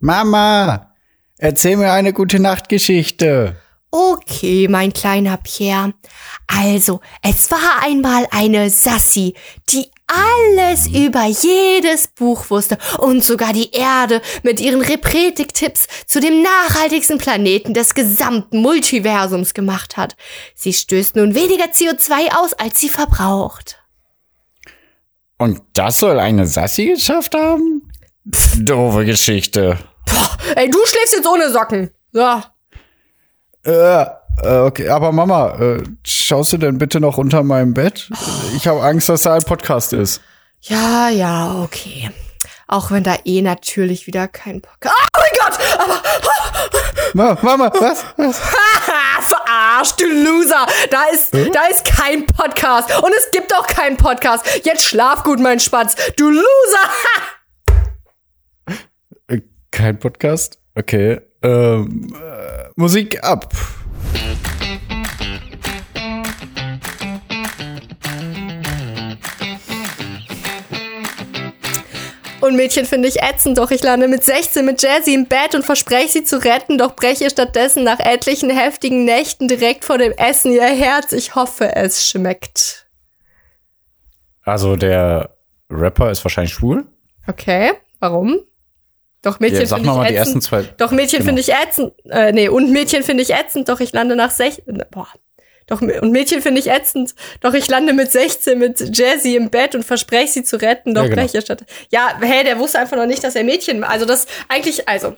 Mama, erzähl mir eine gute Nachtgeschichte. Okay, mein kleiner Pierre. Also, es war einmal eine Sassi, die alles über jedes Buch wusste und sogar die Erde mit ihren Repretik-Tipps zu dem nachhaltigsten Planeten des gesamten Multiversums gemacht hat. Sie stößt nun weniger CO2 aus, als sie verbraucht. Und das soll eine Sassi geschafft haben? Pff, doofe Geschichte. Boah, ey, du schläfst jetzt ohne Socken. So. Äh, äh, okay, aber Mama, äh, schaust du denn bitte noch unter meinem Bett? Ich habe Angst, dass da ein Podcast ist. Ja, ja, okay. Auch wenn da eh natürlich wieder kein Podcast. Oh mein Gott! Aber. Ma Mama, was? was? Verarscht, du Loser! Da ist, hm? da ist kein Podcast. Und es gibt auch keinen Podcast. Jetzt schlaf gut, mein Spatz. Du Loser! Kein Podcast? Okay. Ähm, äh, Musik ab. Und Mädchen finde ich ätzend, doch ich lande mit 16 mit Jazzy im Bett und verspreche sie zu retten, doch breche stattdessen nach etlichen heftigen Nächten direkt vor dem Essen ihr Herz. Ich hoffe, es schmeckt. Also der Rapper ist wahrscheinlich schwul. Okay, warum? Doch Mädchen ja, finde ich ätzend. Die ersten zwei. Doch Mädchen genau. finde ich ätzend. Äh, nee, und Mädchen finde ich ätzend, doch ich lande nach 16. Boah. Doch, und Mädchen finde ich ätzend. Doch ich lande mit 16 mit Jazzy im Bett und verspreche sie zu retten. Doch ja, genau. gleich statt. Ja, hey, der wusste einfach noch nicht, dass er Mädchen. Also das eigentlich, also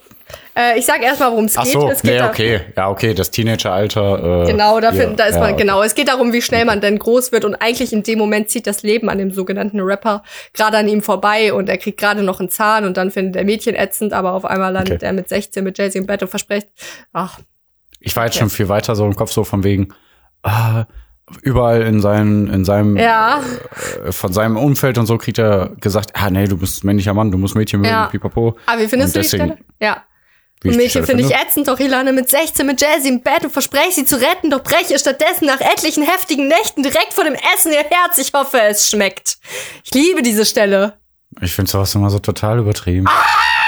äh, ich sag erstmal, worum es geht. Ach so, geht nee, okay. Ja, okay, das Teenageralter. Äh, genau, dafür, ja, da ist man, ja, genau. Es geht darum, wie schnell man denn groß wird und eigentlich in dem Moment zieht das Leben an dem sogenannten Rapper gerade an ihm vorbei und er kriegt gerade noch einen Zahn und dann findet er Mädchen ätzend, aber auf einmal landet okay. er mit 16 mit Jazzy im Bett und verspricht, ach. Ich war jetzt okay. schon viel weiter so im Kopf so von wegen, ah, überall in seinem, in seinem, ja. äh, von seinem Umfeld und so kriegt er gesagt, ah nee, du bist männlicher Mann, du musst Mädchen mögen, ja. pipapo. Aber wie findest und du deswegen, die Stelle? Ja. Und Mädchen finde ich ätzend, doch ich lande mit 16 mit Jazzy im Bett und verspreche sie zu retten, doch breche stattdessen nach etlichen heftigen Nächten direkt vor dem Essen ihr Herz. Ich hoffe, es schmeckt. Ich liebe diese Stelle. Ich finde sowas immer so total übertrieben. Ah!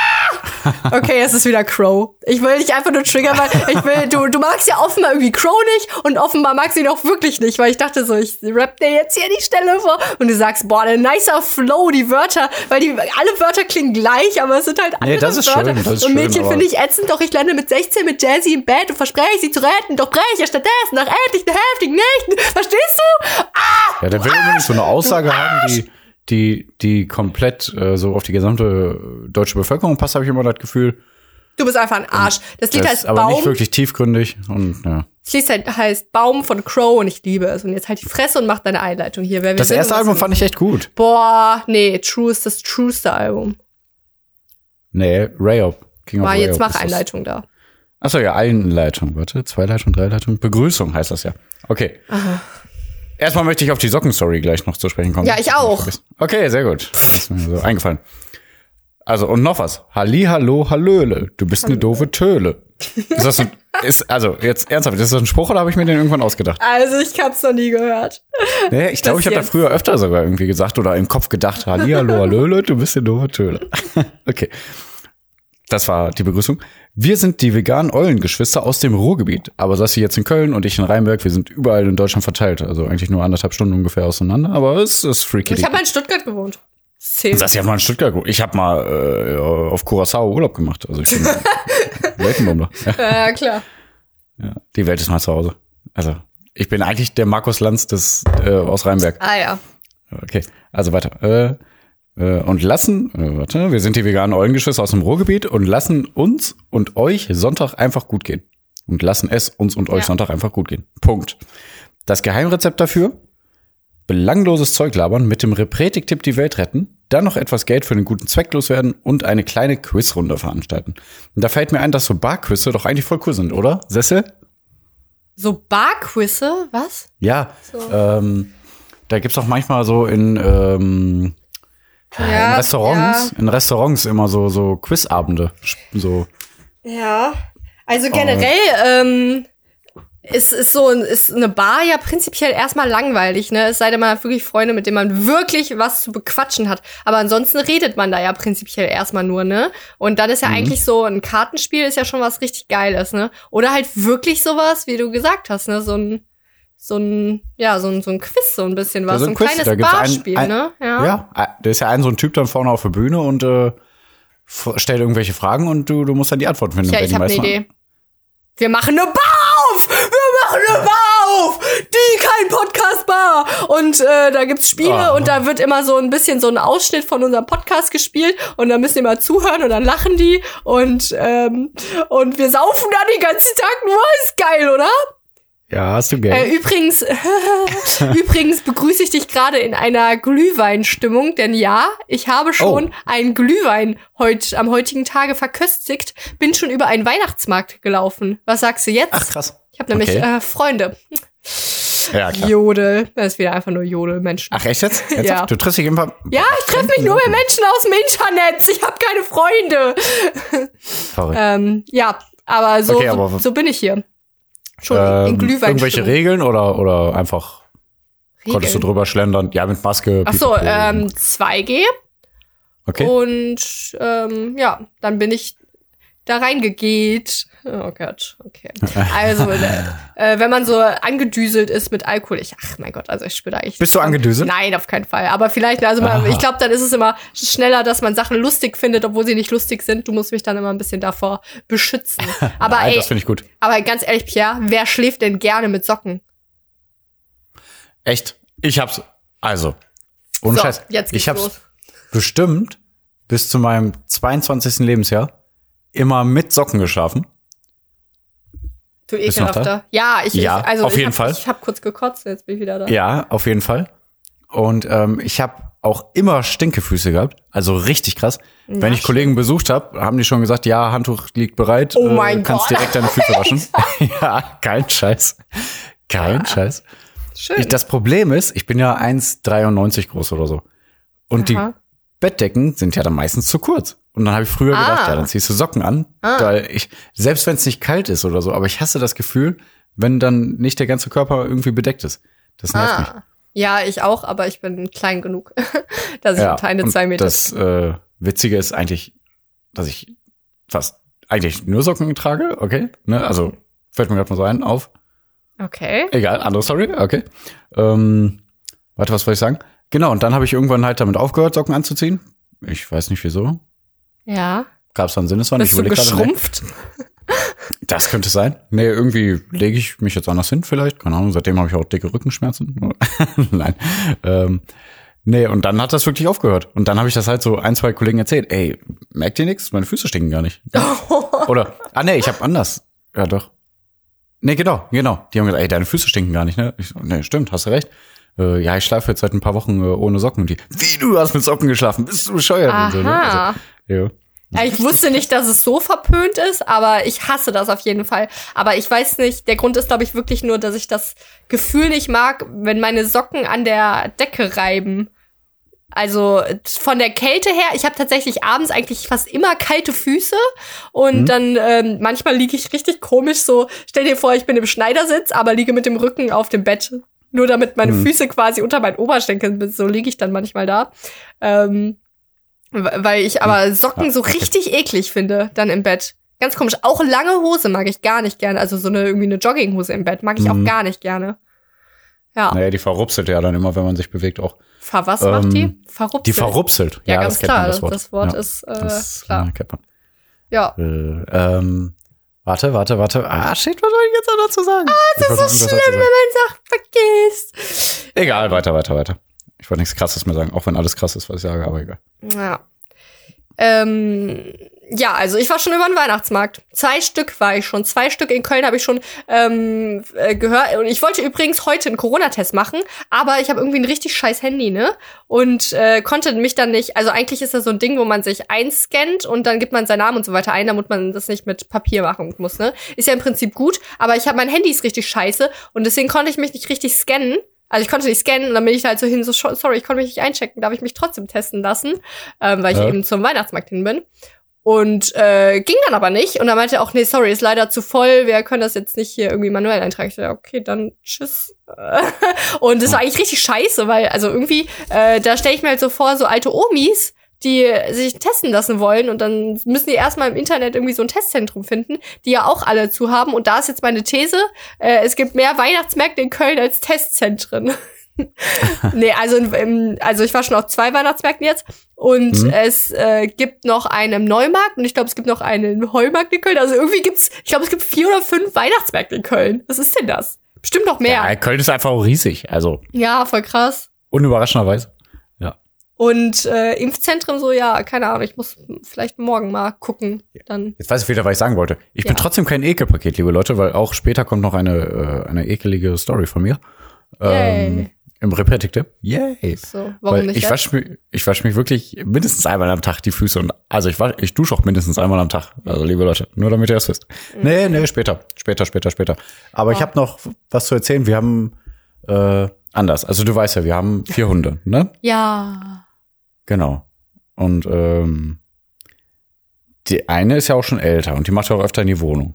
Okay, es ist wieder Crow. Ich will dich einfach nur triggern, weil ich will, du, du magst ja offenbar irgendwie Crow nicht und offenbar magst du ihn auch wirklich nicht, weil ich dachte so, ich rap dir jetzt hier die Stelle vor und du sagst, boah, ein nicer Flow, die Wörter, weil die, alle Wörter klingen gleich, aber es sind halt andere nee, das ist Wörter. Schön, das ist und Mädchen finde ich ätzend, doch ich lande mit 16 mit Jazzy im Bett und verspreche sie zu retten, doch breche stattdessen nach etlichen heftigen Nächten. Verstehst du? Ah, ja, der will immer nicht so eine Aussage haben, die die, die komplett äh, so auf die gesamte deutsche Bevölkerung passt, habe ich immer das Gefühl. Du bist einfach ein Arsch. Das Lied das heißt aber Baum. nicht wirklich tiefgründig und ja. Das Lied heißt Baum von Crow und ich liebe es. Und jetzt halt die Fresse und mach deine Einleitung hier. Das erste Album fand ich echt gut. Boah, nee, True ist das trueste Album. Nee, Rayop. King War jetzt mach Einleitung da. Achso, ja, Einleitung. Warte, zwei Leitung, drei Leitung. Begrüßung heißt das ja. Okay. Aha. Erstmal möchte ich auf die Sockenstory gleich noch zu sprechen kommen. Ja, ich auch. Okay, sehr gut. Ist mir so eingefallen. Also, und noch was. Halli, hallo, hallöle. Du bist eine doofe Töle. Ist das ein, ist, also, jetzt ernsthaft, ist das ein Spruch oder habe ich mir den irgendwann ausgedacht? Also, ich hab's noch nie gehört. Nee, ich glaube, ich habe da früher öfter sogar irgendwie gesagt oder im Kopf gedacht, Halli, hallo, hallöle, du bist eine doofe Töle. okay. Das war die Begrüßung. Wir sind die veganen Eulengeschwister aus dem Ruhrgebiet. Aber Sassi jetzt in Köln und ich in Rheinberg. Wir sind überall in Deutschland verteilt. Also eigentlich nur anderthalb Stunden ungefähr auseinander. Aber es ist freaky. Ich habe mal in Stuttgart gewohnt. Zählt. Sassi hat mal in Stuttgart gewohnt. Ich habe mal äh, auf Curacao Urlaub gemacht. Also ich bin Weltenbummler. Ja. ja, klar. Ja, die Welt ist mal zu Hause. Also ich bin eigentlich der Markus Lanz des, äh, aus Rheinberg. Ah ja. Okay, also weiter. Äh, und lassen, äh, warte, wir sind die veganen Eulengeschwister aus dem Ruhrgebiet und lassen uns und euch Sonntag einfach gut gehen. Und lassen es uns und euch ja. Sonntag einfach gut gehen. Punkt. Das Geheimrezept dafür? Belangloses Zeug labern, mit dem Repretik-Tipp die Welt retten, dann noch etwas Geld für einen guten Zweck loswerden und eine kleine Quizrunde veranstalten. Und da fällt mir ein, dass so Barquizze doch eigentlich voll cool sind, oder? Sessel? So Barquizze? Was? Ja, so. ähm, da gibt's auch manchmal so in ähm, ja, in Restaurants, ja. in Restaurants immer so, so Quizabende. So. Ja. Also generell, ähm, ist, ist so ist eine Bar ja prinzipiell erstmal langweilig, ne? Es sei denn, man hat wirklich Freunde, mit denen man wirklich was zu bequatschen hat. Aber ansonsten redet man da ja prinzipiell erstmal nur, ne? Und dann ist ja mhm. eigentlich so ein Kartenspiel ist ja schon was richtig Geiles, ne? Oder halt wirklich sowas, wie du gesagt hast, ne? So ein so ein, ja, so ein, so ein Quiz, so ein bisschen was, so ein, Quiz, kleines Barspiel, ein, ein, ne? Ja. ja, äh, da ist ja ein so ein Typ dann vorne auf der Bühne und äh, stellt irgendwelche Fragen und du, du musst dann die Antwort finden. Ja, ich habe eine Idee. Wir machen eine Bar auf! Wir machen eine Bar auf! Die kein Podcast-Bar! Und äh, da gibt's Spiele oh. und da wird immer so ein bisschen so ein Ausschnitt von unserem Podcast gespielt und da müssen die mal zuhören und dann lachen die und, ähm, und wir saufen da den ganzen Tag nur. Ist geil, oder? Ja, hast du Geld. Äh, übrigens, übrigens begrüße ich dich gerade in einer Glühweinstimmung, denn ja, ich habe schon oh. einen Glühwein heut, am heutigen Tage verköstigt, bin schon über einen Weihnachtsmarkt gelaufen. Was sagst du jetzt? Ach krass. Ich habe nämlich okay. äh, Freunde. Ja, klar. Jodel. Das ist wieder einfach nur Jodel-Menschen. Ach, echt jetzt? jetzt ja. Du triffst dich immer. Ja, ich treffe mich nur mit Menschen aus dem Internet. Ich habe keine Freunde. Verrückt. ähm, ja, aber so, okay, aber so, so bin ich hier. Schon ähm, in Glühwein. Irgendwelche Regeln oder, oder einfach Regeln. konntest du drüber schlendern? Ja, mit Maske. Ach so, ähm, 2G. Okay. Und ähm, ja, dann bin ich da reingegeht. Oh Gott, okay. Also, äh, wenn man so angedüselt ist mit Alkohol, ich, ach mein Gott, also ich spüre eigentlich. Bist du angedüselt? Nein, auf keinen Fall. Aber vielleicht, also man, ich glaube, dann ist es immer schneller, dass man Sachen lustig findet, obwohl sie nicht lustig sind. Du musst mich dann immer ein bisschen davor beschützen. Aber Nein, ey, das finde ich gut. Aber ganz ehrlich, Pierre, wer schläft denn gerne mit Socken? Echt? Ich hab's. Also, ohne so, Scheiß. Jetzt geht's ich hab's los. bestimmt bis zu meinem 22. Lebensjahr immer mit Socken geschlafen. Du ekelhafter. Ja, ich, ja, ich also auf jeden hab, Fall. Ich habe kurz gekotzt, jetzt bin ich wieder da. Ja, auf jeden Fall. Und ähm, ich habe auch immer Stinkefüße gehabt, also richtig krass. Ja, Wenn ich Kollegen besucht habe, haben die schon gesagt, ja, Handtuch liegt bereit, oh mein äh, kannst Gott. direkt deine Füße waschen. ja, kein Scheiß. Kein ja. Scheiß. Schön. Ich, das Problem ist, ich bin ja 1,93 groß oder so. Und Aha. die Bettdecken sind ja dann meistens zu kurz. Und dann habe ich früher ah. gedacht, ja, dann ziehst du Socken an, ah. weil ich, selbst wenn es nicht kalt ist oder so, aber ich hasse das Gefühl, wenn dann nicht der ganze Körper irgendwie bedeckt ist. Das nervt ah. mich. Ja, ich auch, aber ich bin klein genug, dass ich ja, keine zwei Meter. Das äh, Witzige ist eigentlich, dass ich fast eigentlich nur Socken trage, okay? Ne? Also fällt mir gerade mal so ein auf. Okay. Egal, andere Story, okay. Ähm, warte, was wollte ich sagen? Genau, und dann habe ich irgendwann halt damit aufgehört, Socken anzuziehen. Ich weiß nicht wieso. Ja. Gab es da einen Sinneswandel? Bist du geschrumpft? Das könnte sein. Nee, irgendwie lege ich mich jetzt anders hin vielleicht. Keine Ahnung, seitdem habe ich auch dicke Rückenschmerzen. Nein. Ähm, nee, und dann hat das wirklich aufgehört. Und dann habe ich das halt so ein, zwei Kollegen erzählt. Ey, merkt ihr nichts? Meine Füße stinken gar nicht. Oder, ah nee, ich habe anders. Ja doch. Nee, genau, genau. Die haben gesagt, ey, deine Füße stinken gar nicht, ne? Ich so, nee, stimmt, hast du recht. Äh, ja, ich schlafe jetzt seit ein paar Wochen äh, ohne Socken. Und die, wie, du hast mit Socken geschlafen? Bist du bescheuert? Aha. Und so, ne? also, ja. Ich wusste nicht, dass es so verpönt ist, aber ich hasse das auf jeden Fall. Aber ich weiß nicht, der Grund ist, glaube ich, wirklich nur, dass ich das Gefühl nicht mag, wenn meine Socken an der Decke reiben. Also von der Kälte her, ich habe tatsächlich abends eigentlich fast immer kalte Füße und mhm. dann ähm, manchmal liege ich richtig komisch so. Stell dir vor, ich bin im Schneidersitz, aber liege mit dem Rücken auf dem Bett, nur damit meine mhm. Füße quasi unter meinen Oberschenkeln sind. So liege ich dann manchmal da. Ähm, weil ich aber. Socken so richtig eklig finde, dann im Bett. Ganz komisch. Auch lange Hose mag ich gar nicht gerne. Also so eine irgendwie eine Jogginghose im Bett mag ich mhm. auch gar nicht gerne. Ja. Naja, die verrupselt ja dann immer, wenn man sich bewegt auch. Ver was ähm, macht die? Verrupselt. Die verrupselt. Ja, ja ganz das klar. Das Wort, das Wort ja, ist äh, das, klar. Ja, kennt man. Ja. Äh, ähm, warte, warte, warte. Ah, shit, was soll ich jetzt noch dazu sagen? Ah, das ist so schlimm, wenn man Sachen vergisst. Egal, weiter, weiter, weiter. Ich wollte nichts Krasses mehr sagen, auch wenn alles krass ist, was ich sage, aber egal. Ja. Ähm, ja, also ich war schon über den Weihnachtsmarkt. Zwei Stück war ich schon. Zwei Stück in Köln habe ich schon ähm, äh, gehört. Und ich wollte übrigens heute einen Corona-Test machen, aber ich habe irgendwie ein richtig scheiß Handy, ne? Und äh, konnte mich dann nicht. Also eigentlich ist das so ein Ding, wo man sich einscannt und dann gibt man seinen Namen und so weiter ein, damit man das nicht mit Papier machen muss, ne? Ist ja im Prinzip gut, aber ich habe mein Handy ist richtig scheiße und deswegen konnte ich mich nicht richtig scannen. Also ich konnte nicht scannen und dann bin ich halt so hin, so sorry, ich konnte mich nicht einchecken, darf ich mich trotzdem testen lassen, ähm, weil ich ja. eben zum Weihnachtsmarkt hin bin. Und äh, ging dann aber nicht. Und dann meinte er auch, nee, sorry, ist leider zu voll, wir können das jetzt nicht hier irgendwie manuell eintragen. Ich dachte, okay, dann tschüss. Und das war eigentlich richtig scheiße, weil, also irgendwie, äh, da stelle ich mir halt so vor, so alte Omis, die sich testen lassen wollen und dann müssen die erstmal im Internet irgendwie so ein Testzentrum finden, die ja auch alle zu haben. Und da ist jetzt meine These, äh, es gibt mehr Weihnachtsmärkte in Köln als Testzentren. nee, also, im, also ich war schon auf zwei Weihnachtsmärkten jetzt und mhm. es äh, gibt noch einen im Neumarkt und ich glaube, es gibt noch einen im Heumarkt in Köln. Also irgendwie gibt's, ich glaube, es gibt vier oder fünf Weihnachtsmärkte in Köln. Was ist denn das? Bestimmt noch mehr. Ja, Köln ist einfach auch riesig, also. Ja, voll krass. Unüberraschenderweise. Und äh, Impfzentren so, ja, keine Ahnung, ich muss vielleicht morgen mal gucken. Dann. Jetzt weiß ich wieder, was ich sagen wollte. Ich ja. bin trotzdem kein Ekelpaket, liebe Leute, weil auch später kommt noch eine, äh, eine ekelige Story von mir. Ähm, im Repetitive. Yay. So, warum Weil nicht? Ich wasche mich, ich wasche mich wirklich mindestens einmal am Tag die Füße und also ich wasch, ich dusche auch mindestens einmal am Tag. Also liebe Leute, nur damit ihr das wisst. Mhm. Nee, nee, später, später, später, später. Aber oh. ich habe noch was zu erzählen. Wir haben äh, anders. Also du weißt ja, wir haben vier Hunde, ne? Ja. Genau. Und ähm, die eine ist ja auch schon älter und die macht ja auch öfter in die Wohnung.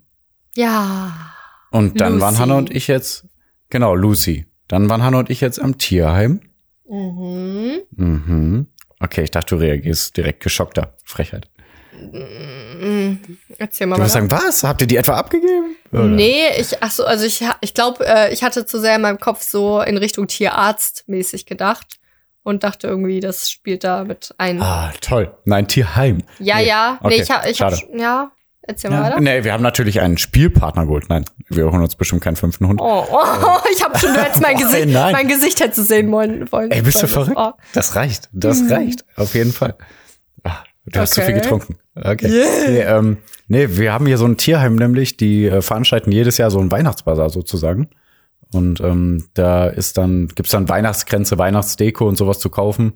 Ja. Und dann Lucy. waren Hannah und ich jetzt, genau, Lucy. Dann waren Hanna und ich jetzt am Tierheim. Mhm. Mhm. Okay, ich dachte, du reagierst direkt geschockter. Frechheit. Mhm. Erzähl mal. Du wirst sagen, was? Habt ihr die etwa abgegeben? Oder? Nee, ich, ach so, also ich, ich glaube, äh, ich hatte zu sehr in meinem Kopf so in Richtung Tierarzt mäßig gedacht und dachte irgendwie, das spielt da mit ein. Ah, toll. Nein, Tierheim. Ja, nee. ja. Okay. Nee, ich hab, ich hab, ja, Erzähl mal ja, weiter. Nee, wir haben natürlich einen Spielpartner geholt. Nein, wir holen uns bestimmt keinen fünften Hund. Oh, oh ich habe schon, du hättest mein, Gesicht, nein. mein Gesicht hätte sehen wollen. wollen Ey, bist du verrückt? Oh. Das reicht, das mhm. reicht, auf jeden Fall. Ach, du okay. hast zu viel getrunken. Okay. Yeah. Nee, ähm, nee, wir haben hier so ein Tierheim nämlich, die äh, veranstalten jedes Jahr so ein Weihnachtsbazar sozusagen. Und ähm, da ist dann, gibt's dann Weihnachtsgrenze, Weihnachtsdeko und sowas zu kaufen.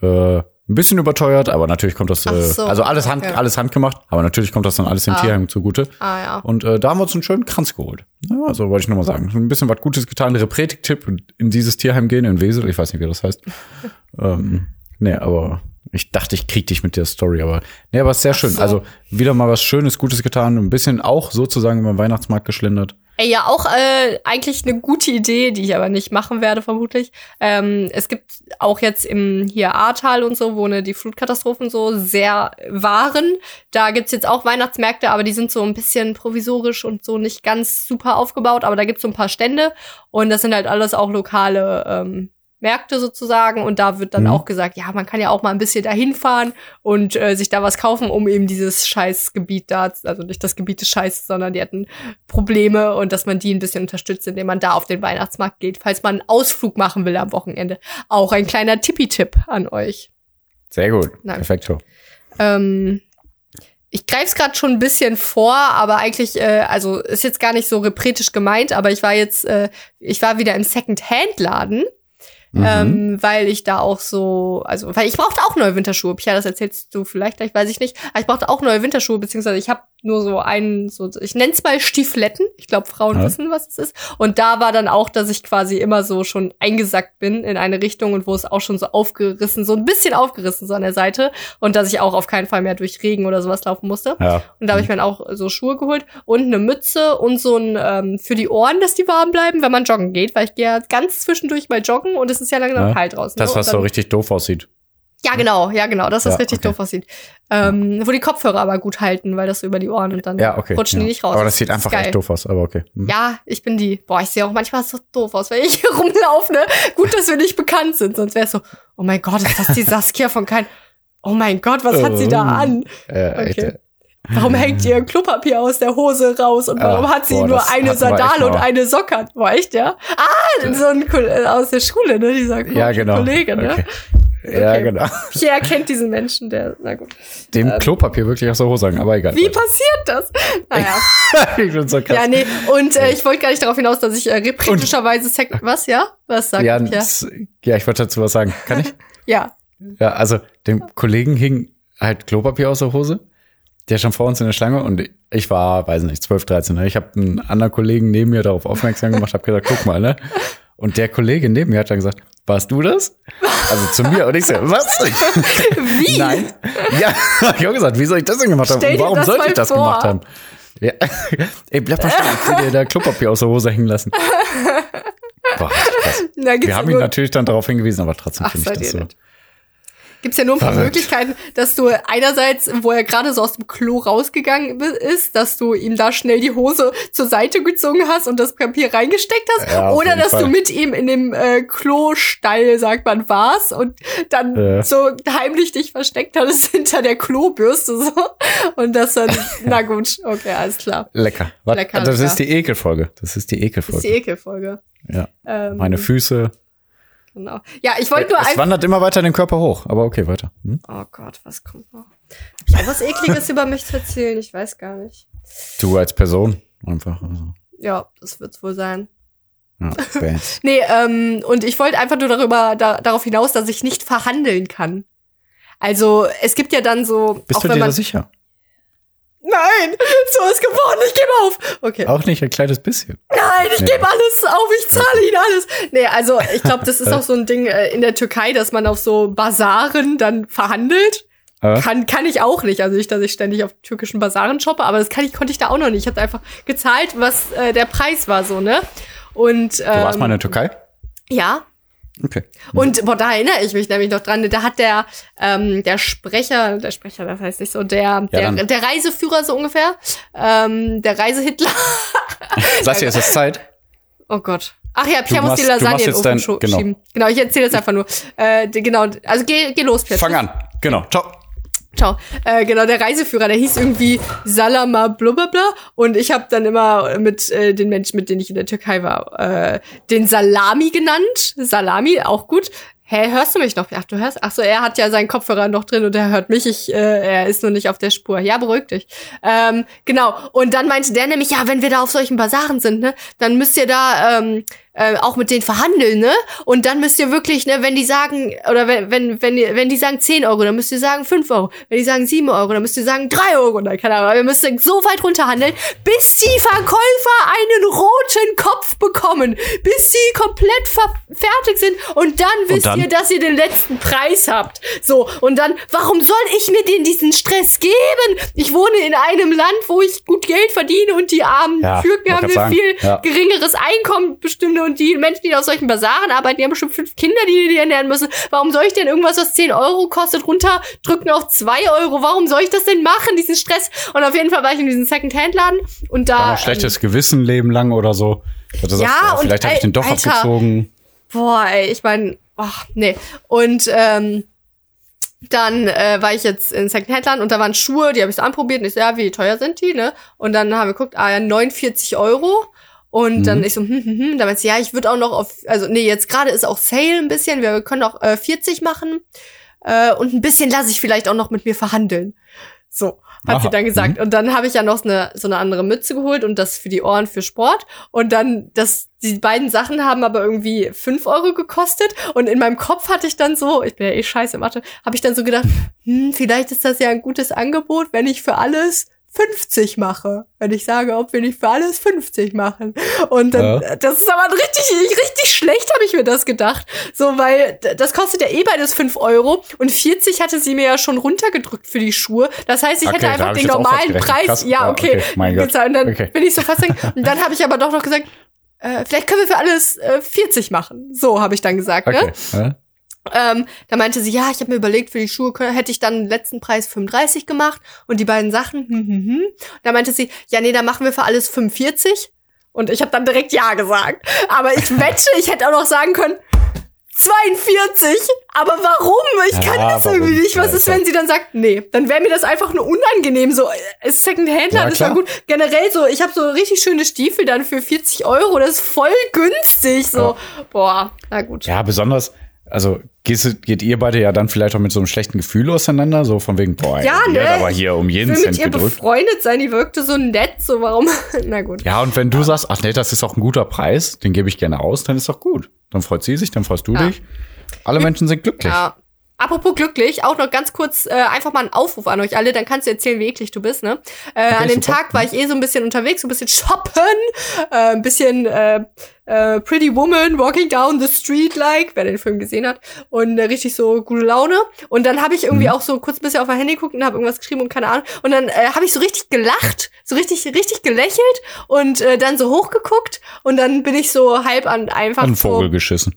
Äh, ein bisschen überteuert, aber natürlich kommt das, äh, so, also alles, Hand, okay. alles handgemacht, aber natürlich kommt das dann alles dem ah. Tierheim zugute. Ah, ja. Und äh, da haben wir uns einen schönen Kranz geholt. Ja, also wollte ich nur mal sagen. Ein bisschen was Gutes getan. Repretik-Tipp in dieses Tierheim gehen in Wesel. Ich weiß nicht, wie das heißt. ähm, nee, aber ich dachte, ich krieg dich mit der Story, aber nee, aber ist sehr schön. So. Also wieder mal was Schönes, Gutes getan, ein bisschen auch sozusagen über den Weihnachtsmarkt geschlendert. Ey, ja, auch äh, eigentlich eine gute Idee, die ich aber nicht machen werde, vermutlich. Ähm, es gibt auch jetzt im hier Ahrtal und so, wo ne, die Flutkatastrophen so sehr waren. Da gibt's jetzt auch Weihnachtsmärkte, aber die sind so ein bisschen provisorisch und so nicht ganz super aufgebaut. Aber da gibt's so ein paar Stände und das sind halt alles auch lokale ähm, Märkte sozusagen und da wird dann mhm. auch gesagt, ja, man kann ja auch mal ein bisschen dahin fahren und äh, sich da was kaufen, um eben dieses Scheißgebiet da, also nicht das Gebiet des Scheißes, sondern die hatten Probleme und dass man die ein bisschen unterstützt, indem man da auf den Weihnachtsmarkt geht, falls man einen Ausflug machen will am Wochenende. Auch ein kleiner Tippi-Tipp an euch. Sehr gut. Nein. Perfekt. Ähm, ich greife es gerade schon ein bisschen vor, aber eigentlich, äh, also ist jetzt gar nicht so repretisch gemeint, aber ich war jetzt, äh, ich war wieder im Second-Hand-Laden Mhm. Ähm, weil ich da auch so, also, weil ich brauchte auch neue Winterschuhe. Ja, das erzählst du vielleicht gleich, weiß ich nicht. Aber ich brauchte auch neue Winterschuhe, beziehungsweise ich habe nur so einen, so, ich nenne es mal Stiefletten. Ich glaube, Frauen ja. wissen, was es ist. Und da war dann auch, dass ich quasi immer so schon eingesackt bin in eine Richtung und wo es auch schon so aufgerissen, so ein bisschen aufgerissen so an der Seite. Und dass ich auch auf keinen Fall mehr durch Regen oder sowas laufen musste. Ja. Und da habe ich mir dann auch so Schuhe geholt und eine Mütze und so ein ähm, für die Ohren, dass die warm bleiben, wenn man joggen geht, weil ich gehe ja ganz zwischendurch mal joggen und es ist ja langsam ja. kalt draußen. Das, ne? was so richtig doof aussieht. Ja, genau, ja, genau, dass das ja, richtig okay. doof aussieht. Ähm, wo die Kopfhörer aber gut halten, weil das so über die Ohren und dann ja, okay, rutschen ja. die nicht raus. Aber das sieht einfach echt doof aus, aber okay. Mhm. Ja, ich bin die. Boah, ich sehe auch manchmal so doof aus, wenn ich hier rumlaufe. Ne? Gut, dass wir nicht bekannt sind, sonst wäre es so, oh mein Gott, ist das die Saskia von kein. Oh mein Gott, was hat sie da oh. an? Ja, okay. Warum hängt ihr Klopapier aus der Hose raus und warum Ach, hat sie boah, nur eine Sandale und eine Socke? Boah, echt, ja? Ah, so ein äh, aus der Schule, ne? Dieser ja, genau. Kollege, ne? Okay. Ja, okay. genau. Ich erkennt diesen Menschen, der, na gut. Dem ähm, Klopapier wirklich aus der Hose sagen, aber egal. Wie passiert das? Naja. ich bin so krass. Ja, nee, und äh, ich wollte gar nicht darauf hinaus, dass ich äh, reprätischerweise Sek was, ja? Was sagt ja, ja? ja, ich wollte dazu was sagen. Kann ich? ja. Ja, also dem Kollegen hing halt Klopapier aus der Hose. Der stand vor uns in der Schlange und ich war, weiß nicht, 12, 13. Ne? Ich habe einen anderen Kollegen neben mir darauf aufmerksam gemacht, habe gesagt, guck mal, ne? Und der Kollege neben mir hat dann gesagt, warst du das? Also zu mir und ich so, was? Wie? Nein. Ja, hab ich auch gesagt, wie soll ich das denn gemacht haben? Stell Und warum sollte ich das vor. gemacht haben? Ja. Ey, bleib mal stehen, ich will dir da Klopapier aus der Hose hängen lassen. Boah, krass. Wir haben ihn natürlich dann darauf hingewiesen, aber trotzdem finde ich das so. nett. Gibt's ja nur ein paar Verrückt. Möglichkeiten, dass du einerseits, wo er gerade so aus dem Klo rausgegangen ist, dass du ihm da schnell die Hose zur Seite gezogen hast und das Papier reingesteckt hast, Ja, oder dass Fall. du mit ihm in dem äh, Klostall, sagt man, warst und dann Ja. so heimlich dich versteckt hattest hinter der Klobürste so und das dann, na gut, okay, alles klar. Lecker. Warte, Lecker, das lecker. ist die Ekelfolge. Das ist die Das ist die Ekelfolge. Ekelfolge. Ja. Ähm, Meine Füße. Genau. Ja, ich wollte nur Es einfach. wandert immer weiter den Körper hoch, aber okay, weiter. Hm? Oh Gott, was kommt noch? Hab ich auch was Ekliges über mich zu erzählen? Ich weiß gar nicht. Du als Person einfach. Also. Ja, das wird's wohl sein. Ja. Nee, ähm, und ich wollte einfach nur darüber, da, darauf hinaus, dass ich nicht verhandeln kann. Also, es gibt ja dann so, Bist auch du wenn dir man. sicher? Nein, so ist geworden, ich gebe auf. Okay. Auch nicht ein kleines bisschen. Nein, ich Nee. gebe alles auf, ich zahle ihn alles. Nee, also ich glaube, das ist auch so ein Ding äh, in der Türkei, dass man auf so Basaren dann verhandelt. Äh? Kann, kann ich auch nicht. Also nicht, dass ich ständig auf türkischen Basaren shoppe, aber das kann ich, konnte ich da auch noch nicht. Ich habe einfach gezahlt, was äh, der Preis war, so, ne? Und ähm, Du warst mal in der Türkei? ja, Okay. und boah, da erinnere ich mich nämlich noch dran. Da hat der, ähm, der Sprecher, der Sprecher, das heißt nicht so, der, der, dann. der Reiseführer so ungefähr, ähm, der Reisehitler. Sassi, es ist Zeit. Oh Gott. Ach ja, Pierre Du muss die du Lasagne in den jetzt Ofen genau. schieben. Genau, ich erzähle jetzt einfach nur. Äh, genau, also geh, geh los, Pierre. Fang an. Genau. Ciao. Ciao. Äh, genau, der Reiseführer, der hieß irgendwie Salama blablabla. Und ich habe dann immer mit äh, den Menschen, mit denen ich in der Türkei war, äh, den Salami genannt. Salami, auch gut. Hä, hörst du mich noch? Ach, du hörst? Ach so, er hat ja seinen Kopfhörer noch drin und er hört mich. Ich, äh, er ist nur nicht auf der Spur. Ja, beruhig dich. Ähm, genau. Und dann meinte der nämlich, ja, wenn wir da auf solchen Basaren sind, ne, dann müsst ihr da ähm, äh, auch mit denen verhandeln, ne? Und dann müsst ihr wirklich, ne, wenn die sagen, oder wenn, wenn, wenn, wenn die sagen 10 Euro, dann müsst ihr sagen 5 Euro. Wenn die sagen 7 Euro, dann müsst ihr sagen 3 Euro. Nein, keine Ahnung. Aber ihr müsst so weit runterhandeln, bis die Verkäufer einen roten Kopf bekommen. Bis sie komplett fertig sind. Und dann wisst dann? ihr, dass ihr den letzten Preis habt. So, und dann, warum soll ich mir den diesen Stress geben? Ich wohne in einem Land, wo ich gut Geld verdiene und die armen Ja, Türken haben sagen, viel ja. geringeres Einkommen bestimmt und die Menschen, die auf solchen Basaren arbeiten, die haben bestimmt fünf Kinder, die die ernähren müssen. Warum soll ich denn irgendwas, was 10 Euro kostet, runterdrücken auf 2 Euro? Warum soll ich das denn machen, diesen Stress? Und auf jeden Fall war ich in diesem Second-Hand-Laden und da... Noch schlechtes Gewissen Leben lang oder so. Ja, sagst, oh, und vielleicht habe ich den doch Alter. abgezogen. Boah, ey, ich meine, ach, nee. Und ähm, dann äh, war ich jetzt in Secondhand-Laden und da waren Schuhe, die habe ich so anprobiert und ich so, ja, wie teuer sind die, ne? Und dann haben wir geguckt, ah ja, 49 Euro. Und dann ich so, hm, hm, hm, da meinte sie, ja, ich würde auch noch auf, also nee, jetzt gerade ist auch Sale ein bisschen, wir können auch äh, 40 machen äh, und ein bisschen lasse ich vielleicht auch noch mit mir verhandeln. So, hat Aha, sie dann gesagt. Und dann habe ich ja noch so eine, so eine andere Mütze geholt und das für die Ohren für Sport. Und dann, das, die beiden Sachen haben aber irgendwie fünf Euro gekostet. Und in meinem Kopf hatte ich dann so, ich bin ja eh scheiße in Mathe, habe ich dann so gedacht, hm, vielleicht ist das ja ein gutes Angebot, wenn ich für alles 50 mache. Wenn ich sage, ob wir nicht für alles 50 machen. Und dann, Ja. das ist aber richtig, richtig schlecht, habe ich mir das gedacht. So, weil das kostet ja eh beides 5 Euro und 40 hatte sie mir ja schon runtergedrückt für die Schuhe. Das heißt, ich Okay, hätte einfach den normalen. Preis. Krass. Ja, Ja, okay. okay, mein Gott. Und dann Okay. bin ich so fast und dann habe ich aber doch noch gesagt, äh, vielleicht können wir für alles äh, 40 machen. So habe ich dann gesagt, ne? Okay. Ja. Ähm, da meinte sie, ja, ich habe mir überlegt, für die Schuhe hätte ich dann den letzten Preis 35 gemacht und die beiden Sachen, hm, hm, hm. Da meinte sie, ja, nee, dann machen wir für alles 45. Und ich habe dann direkt ja gesagt. Aber ich wette, ich hätte auch noch sagen können, 42. Aber warum? Ich kann Ja, das warum? irgendwie nicht. Was Ja, ist, wenn sie dann sagt, nee, dann wäre mir das einfach nur unangenehm. So, äh, Secondhand Ja, das war gut. Generell so, ich habe so richtig schöne Stiefel dann für 40 Euro. Das ist voll günstig. So, boah, na gut. ja, besonders, also gehst, geht ihr beide ja dann vielleicht auch mit so einem schlechten Gefühl auseinander, so von wegen, boah, Ja, ne? aber hier um Ich jeden will mit Cent ihr gedrückt. befreundet sein, die wirkte so nett, so warum? Na gut. Ja, und wenn du sagst, ach nee, das ist auch ein guter Preis, den gebe ich gerne aus, dann ist doch gut. Dann freut sie sich, dann freust du Ja. dich. Alle Menschen sind glücklich. Ja. Apropos glücklich, auch noch ganz kurz äh, einfach mal einen Aufruf an euch alle, dann kannst du erzählen, wie eklig du bist, ne? Äh, Okay, an dem super. Tag war ich eh so ein bisschen unterwegs, so ein bisschen shoppen, äh, ein bisschen äh, äh, Pretty Woman Walking Down the Street like, wer den Film gesehen hat, und äh, richtig so gute Laune. Und dann habe ich irgendwie Mhm. auch so kurz ein bisschen auf mein Handy geguckt und habe irgendwas geschrieben und keine Ahnung. Und dann äh, habe ich so richtig gelacht, so richtig, richtig gelächelt und äh, dann so hochgeguckt und dann bin ich so halb an einfach Ein so. Vogel geschissen.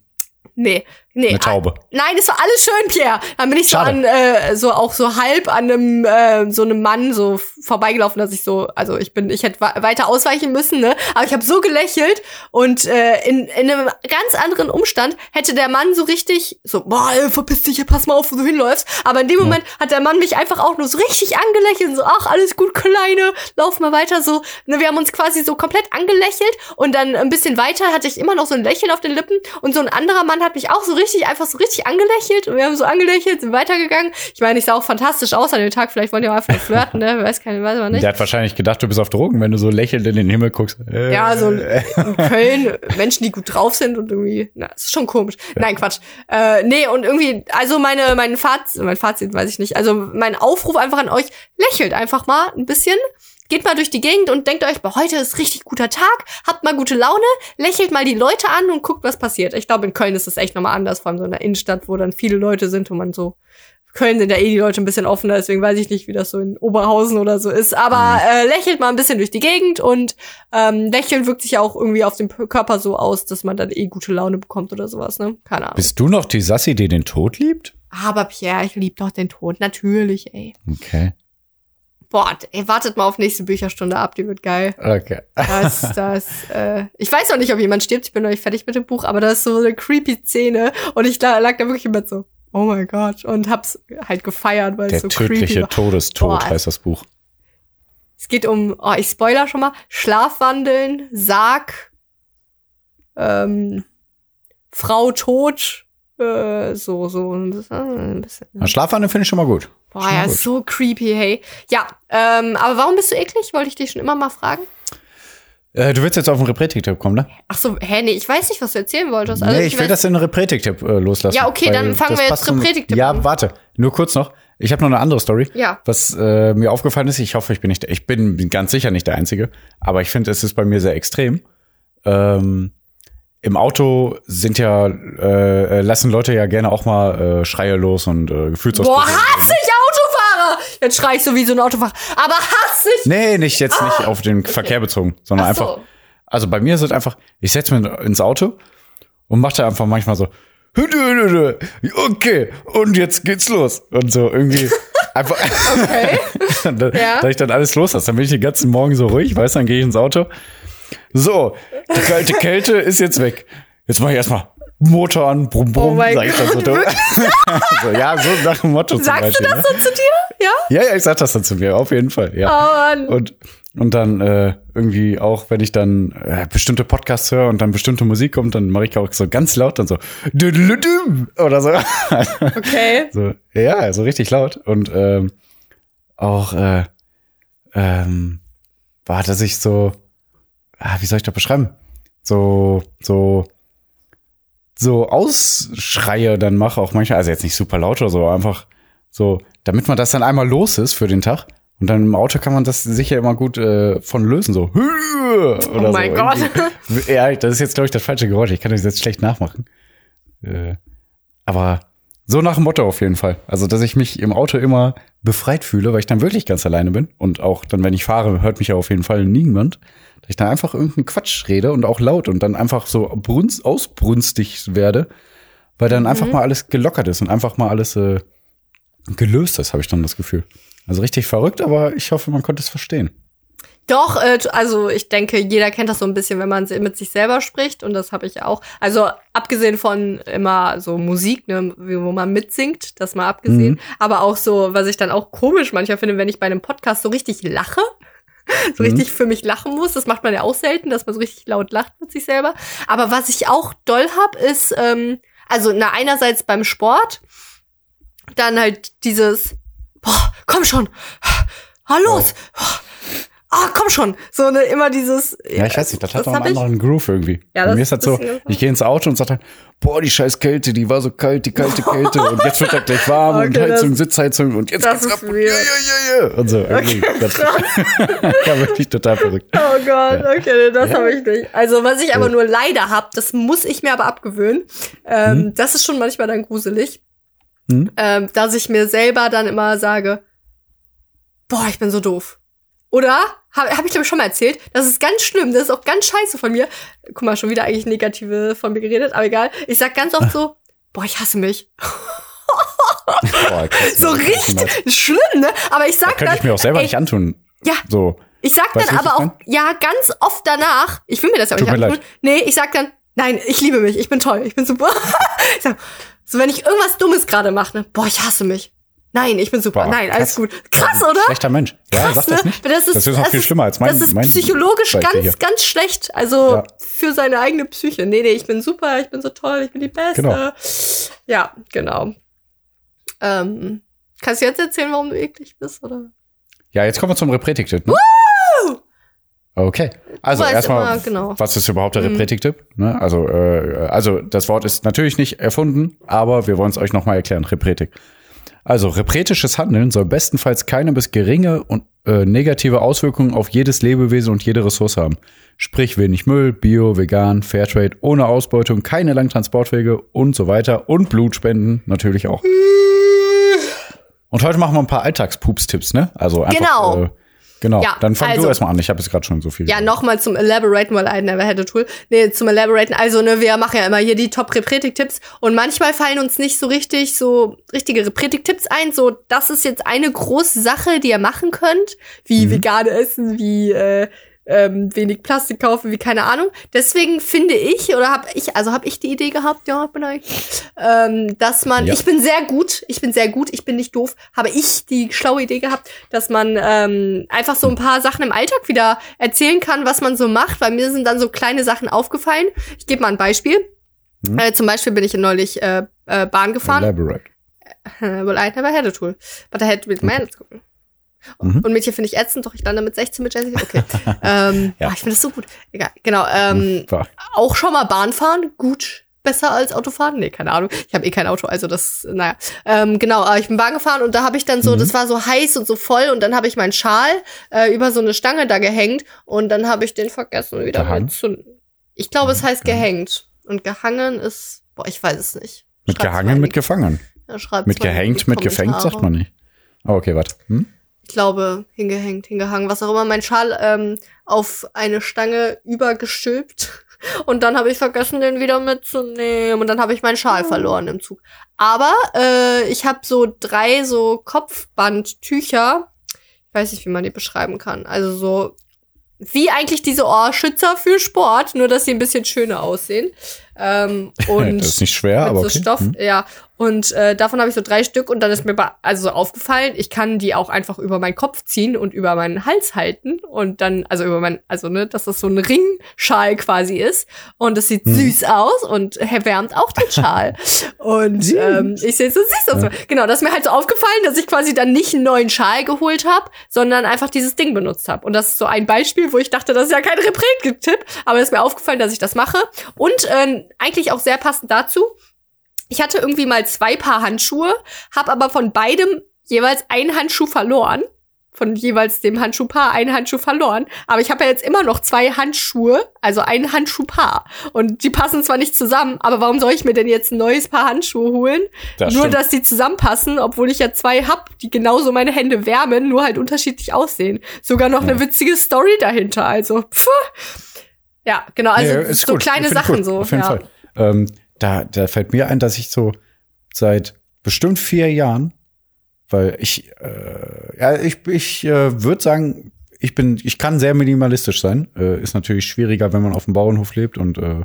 Nee, nee. Eine Taube. Nein, ist doch alles schön, Pierre. Dann bin ich so Schade. an, äh, so auch so halb an einem, äh, so einem Mann so vorbeigelaufen, dass ich so, also ich bin, ich hätte weiter ausweichen müssen, ne? Aber ich habe so gelächelt und äh, in, in einem ganz anderen Umstand hätte der Mann so richtig so, boah, ey, verpiss dich, pass mal auf, wo du hinläufst. Aber in dem Moment hat der Mann mich einfach auch nur so richtig angelächelt, so, ach, alles gut, Kleine, lauf mal weiter, so. Ne, wir haben uns quasi so komplett angelächelt und dann ein bisschen weiter hatte ich immer noch so ein Lächeln auf den Lippen und so ein anderer Mann hat mich auch so richtig, einfach so richtig angelächelt und wir haben so angelächelt, sind weitergegangen. Ich meine, ich sah auch fantastisch aus an dem Tag, vielleicht wollen die auch einfach nur flirten, ne, weiß keiner, weiß man nicht. Der hat wahrscheinlich gedacht, du bist auf Drogen, wenn du so lächelnd in den Himmel guckst. Äh, Ja, so in Köln, Menschen, die gut drauf sind und irgendwie, na, das ist schon komisch. Nein, Quatsch. Äh, nee, und irgendwie, also meine, mein Fazit, mein Fazit weiß ich nicht. Also mein Aufruf einfach an euch, lächelt einfach mal ein bisschen. Geht mal durch die Gegend und denkt euch, boah, heute ist richtig guter Tag, habt mal gute Laune, lächelt mal die Leute an und guckt, was passiert. Ich glaube, in Köln ist das echt nochmal anders, vor allem so in der Innenstadt, wo dann viele Leute sind und man so Köln sind ja eh die Leute ein bisschen offener, deswegen weiß ich nicht, wie das so in Oberhausen oder so ist. Aber äh, lächelt mal ein bisschen durch die Gegend und ähm, Lächeln wirkt sich ja auch irgendwie auf den Körper so aus, dass man dann eh gute Laune bekommt oder sowas, ne? Keine Ahnung. Bist du noch die Sassi, die den Tod liebt? Aber Pierre, ich lieb doch den Tod. Natürlich, ey. Okay. Boah, ey, wartet mal auf nächste Bücherstunde ab, die wird geil. Okay. Das, das, äh, ich weiß noch nicht, ob jemand stirbt, ich bin noch nicht fertig mit dem Buch, aber das ist so eine creepy Szene und ich lag, lag da wirklich im Bett so, oh mein Gott, und hab's halt gefeiert, weil Der es so creepy tödliche war. Todestod Boah. heißt das Buch. Es geht um, oh, ich spoiler schon mal, Schlafwandeln, Sarg, ähm, Frau tot, äh, so, so, ein bisschen. Ein bisschen. Na, Schlafwandeln finde ich schon mal gut. Boah, ja, gut. so creepy, hey. Ja, ähm, aber warum bist du eklig? Wollte ich dich schon immer mal fragen. Äh, du willst jetzt auf den Repretik-Tipp kommen, ne? Ach so, hä, nee, ich weiß nicht, was du erzählen wolltest. Also, nee, ich, will weiß- das in den Repretik-Tipp äh, loslassen. Ja, okay, dann fangen wir jetzt Repretik-Tipp Ja, warte, nur kurz noch. Ich habe noch eine andere Story. Ja. Was äh, mir aufgefallen ist, ich hoffe, ich bin nicht, ich bin ganz sicher nicht der Einzige, aber ich finde, es ist bei mir sehr extrem. Ähm, Im Auto sind ja, äh, äh, lassen Leute ja gerne auch mal äh, Schreie los und äh, Gefühlsausbrüche. Boah, hasse ich! Jetzt schrei ich so wie so ein Autofahrer. Aber hasse ich! Nee, nicht jetzt nicht auf den Verkehr bezogen, sondern Ah. So. einfach. Also bei mir ist es einfach, ich setze mich ins Auto und mache da einfach manchmal so, okay, und jetzt geht's los. Und so irgendwie einfach. Okay. da, Ja. da ich dann alles los lasse, dann bin ich den ganzen Morgen so ruhig, weißt du, dann gehe ich ins Auto. So, die kalte Kälte ist jetzt weg. Jetzt mache ich erstmal Motor an, brumm, brumm, Oh sag ich dann so. Gott, so. Ja, so nach dem Motto Sagst Beispiel. du das ne? so zu dir? Ja? Ja, ja, ich sag das dann zu mir, auf jeden Fall. Ja. Oh. Und, und dann äh, irgendwie auch, wenn ich dann äh, bestimmte Podcasts höre und dann bestimmte Musik kommt, dann mache ich auch so ganz laut dann so oder so. Okay. so ja, so richtig laut. Und ähm, auch äh, ähm, war, dass ich so, ah, wie soll ich das beschreiben? So, so, so Ausschreie dann mache, auch manchmal, also jetzt nicht super laut oder so, einfach so, damit man das dann einmal los ist für den Tag. Und dann im Auto kann man das sicher immer gut äh, von lösen, so. Oder Oh mein so. Gott. Irgendwie. Ja, das ist jetzt, glaube ich, das falsche Geräusch. Ich kann das jetzt schlecht nachmachen. Äh, aber so nach dem Motto auf jeden Fall. Also, dass ich mich im Auto immer befreit fühle, weil ich dann wirklich ganz alleine bin. Und auch dann, wenn ich fahre, hört mich ja auf jeden Fall niemand. Dass ich dann einfach irgendeinen Quatsch rede und auch laut und dann einfach so brunst, ausbrünstig werde, weil dann einfach mal alles gelockert ist und einfach mal alles äh, gelöst ist, habe ich dann das Gefühl. Also richtig verrückt, aber ich hoffe, man konnte es verstehen. Doch, äh, also ich denke, jeder kennt das so ein bisschen, wenn man mit sich selber spricht und das habe ich auch. Also abgesehen von immer so Musik, ne, wo man mitsingt, das mal abgesehen, Mhm. aber auch so, was ich dann auch komisch manchmal finde, wenn ich bei einem Podcast so richtig lache, so Mhm. richtig für mich lachen muss. Das macht man ja auch selten, dass man so richtig laut lacht mit sich selber. Aber was ich auch doll hab, ist, ähm, also na einerseits beim Sport, dann halt dieses, boah, komm schon, ah, los, ah, komm schon. So eine, immer dieses. Ja, ich weiß nicht, das hat das noch einen anderen Groove irgendwie. Ja, Bei das mir ist das so, ich gehe ins Auto und sage dann, boah, die scheiß Kälte, die war so kalt, die kalte Kälte und jetzt wird das gleich warm und Okay, Heizung, das- Sitzheizung und jetzt das geht's ist ab und, ja, ja, ja, ja. und so. Irgendwie ganz- ja, wirklich total verrückt. Oh Gott, okay, nee, das Ja. habe ich nicht. Also, was ich aber Ja. nur leider hab, das muss ich mir aber abgewöhnen. Ähm, Das ist schon manchmal dann gruselig, Hm? ähm, dass ich mir selber dann immer sage, boah, ich bin so doof. Oder? Habe hab ich glaube ich schon mal erzählt. Das ist ganz schlimm. Das ist auch ganz scheiße von mir. Guck mal, schon wieder eigentlich negative von mir geredet, aber egal. Ich sag ganz oft so, boah, ich hasse mich. Boah, So richtig schlimm, ne? Aber ich Da sag könnte dann, ich mir auch selber ey, nicht antun. Ja. So. Ich sag Weißt dann aber auch, ja, ganz oft danach, ich will mir das ja auch Tut nicht antun. Nee, ich sag dann, nein, ich liebe mich, ich bin toll, ich bin super. ich sag, so, wenn ich irgendwas Dummes gerade mache, ne, boah, ich hasse mich. Nein, ich bin super. Boah, nein, alles gut. Krass, oder? Schlechter Mensch. Ja, Krass, das ne? nicht. Das ist, das ist noch viel schlimmer als mein Das ist mein psychologisch Seite ganz, hier. ganz schlecht. Also Ja. für seine eigene Psyche. Nee, nee, ich bin super, ich bin so toll, ich bin die Beste. Genau. Ja, genau. Ähm, kannst du jetzt erzählen, warum du eklig bist, oder? Ja, jetzt kommen wir zum Repretik-Tipp. Ne? Okay. Also erstmal, genau. was ist überhaupt der Mhm. Repretik-Tipp? Ne? Also, äh, also das Wort ist natürlich nicht erfunden, aber wir wollen es euch nochmal erklären. Repretik. Also repretisches Handeln soll bestenfalls keine bis geringe und äh, negative Auswirkungen auf jedes Lebewesen und jede Ressource haben. Sprich wenig Müll, Bio, Vegan, Fairtrade, ohne Ausbeutung, keine langen Transportwege und so weiter und Blutspenden natürlich auch. Und heute machen wir ein paar Alltagspups-Tipps, ne? Also einfach, Genau. Äh, genau. Ja, Dann fang du also- erstmal an. Ich habe jetzt gerade schon so viel. Ja, nochmal zum Elaboraten, weil I never had a tool. Nee, zum Elaboraten. Also, ne, wir machen ja immer hier die Top-Repretik-Tipps und manchmal fallen uns nicht so richtig so richtige Repretik-Tipps ein. So, das ist jetzt eine große Sache, die ihr machen könnt, wie Mhm. vegane Essen, wie äh, ähm, wenig Plastik kaufen, wie keine Ahnung. Deswegen finde ich, oder habe ich, also habe ich die Idee gehabt, ja, bin ich, ähm, dass man, Ja. ich bin sehr gut, ich bin sehr gut, ich bin nicht doof, habe ich die schlaue Idee gehabt, dass man ähm, einfach so ein paar Sachen im Alltag wieder erzählen kann, was man so macht, weil mir sind dann so kleine Sachen aufgefallen. Ich gebe mal ein Beispiel. Mhm. Äh, zum Beispiel bin ich neulich äh, äh, Bahn gefahren. Elaborate. well, I never had a tool. But I had with man. Mhm. Und Mädchen finde ich ätzend, doch ich lande mit 16 mit Jessica. Okay. ähm, Ja. ah, ich finde das so gut. Egal. Genau. Ähm, War- auch schon mal Bahn fahren, gut. Besser als Autofahren? Nee, keine Ahnung. Ich habe eh kein Auto, also das, naja. Ähm, genau, aber ich bin Bahn gefahren und da habe ich dann so, Mhm. das war so heiß und so voll und dann habe ich meinen Schal äh, über so eine Stange da gehängt und dann habe ich den vergessen wieder Gehangen? mitzuzünden. Ich glaube, es heißt gehängt. Und gehangen ist, boah, ich weiß es nicht. Mit Schreibt's gehangen, mit gefangen. ja, Mit gehängt, mit gefängt sagt man nicht. Oh, okay, warte. Hm? Ich glaube, hingehängt, hingehangen, was auch immer, mein Schal ähm, auf eine Stange übergestülpt. Und dann habe ich vergessen, den wieder mitzunehmen. Und dann habe ich meinen Schal Oh. verloren im Zug. Aber äh, ich habe so drei so Kopfbandtücher. Ich weiß nicht, wie man die beschreiben kann. Also so wie eigentlich diese Ohrschützer für Sport, nur dass sie ein bisschen schöner aussehen. Ähm, und das ist nicht schwer, aber so okay. Stoff, Hm? ja. Und äh, davon habe ich so drei Stück und dann ist mir also so aufgefallen, ich kann die auch einfach über meinen Kopf ziehen und über meinen Hals halten und dann, also über mein, also ne, dass das so ein Ringschal quasi ist und es sieht Hm. süß aus und wärmt auch den Schal. und ähm, ich sehe so süß aus. Genau, das ist mir halt so aufgefallen, dass ich quasi dann nicht einen neuen Schal geholt habe, sondern einfach dieses Ding benutzt habe. Und das ist so ein Beispiel, wo ich dachte, das ist ja kein Repräg-Tipp, aber es ist mir aufgefallen, dass ich das mache. Und ähm, eigentlich auch sehr passend dazu, ich hatte irgendwie mal zwei Paar Handschuhe, habe aber von beidem jeweils einen Handschuh verloren. Von jeweils dem Handschuhpaar einen Handschuh verloren. Aber ich habe ja jetzt immer noch zwei Handschuhe, also ein Handschuhpaar. Und die passen zwar nicht zusammen, aber warum soll ich mir denn jetzt ein neues Paar Handschuhe holen? Das nur, stimmt. dass die zusammenpassen, obwohl ich ja zwei hab, die genauso meine Hände wärmen, nur halt unterschiedlich aussehen. Sogar noch Ja. eine witzige Story dahinter. Also, pfuh. Ja, genau, also Nee, so gut. kleine Sachen gut. so. Auf jeden ja. Fall. Ähm, da, da fällt mir ein, dass ich so seit bestimmt vier Jahren, weil ich, äh, ja, ich, ich äh, würde sagen, ich bin, ich kann sehr minimalistisch sein. Äh, ist natürlich schwieriger, wenn man auf dem Bauernhof lebt und äh,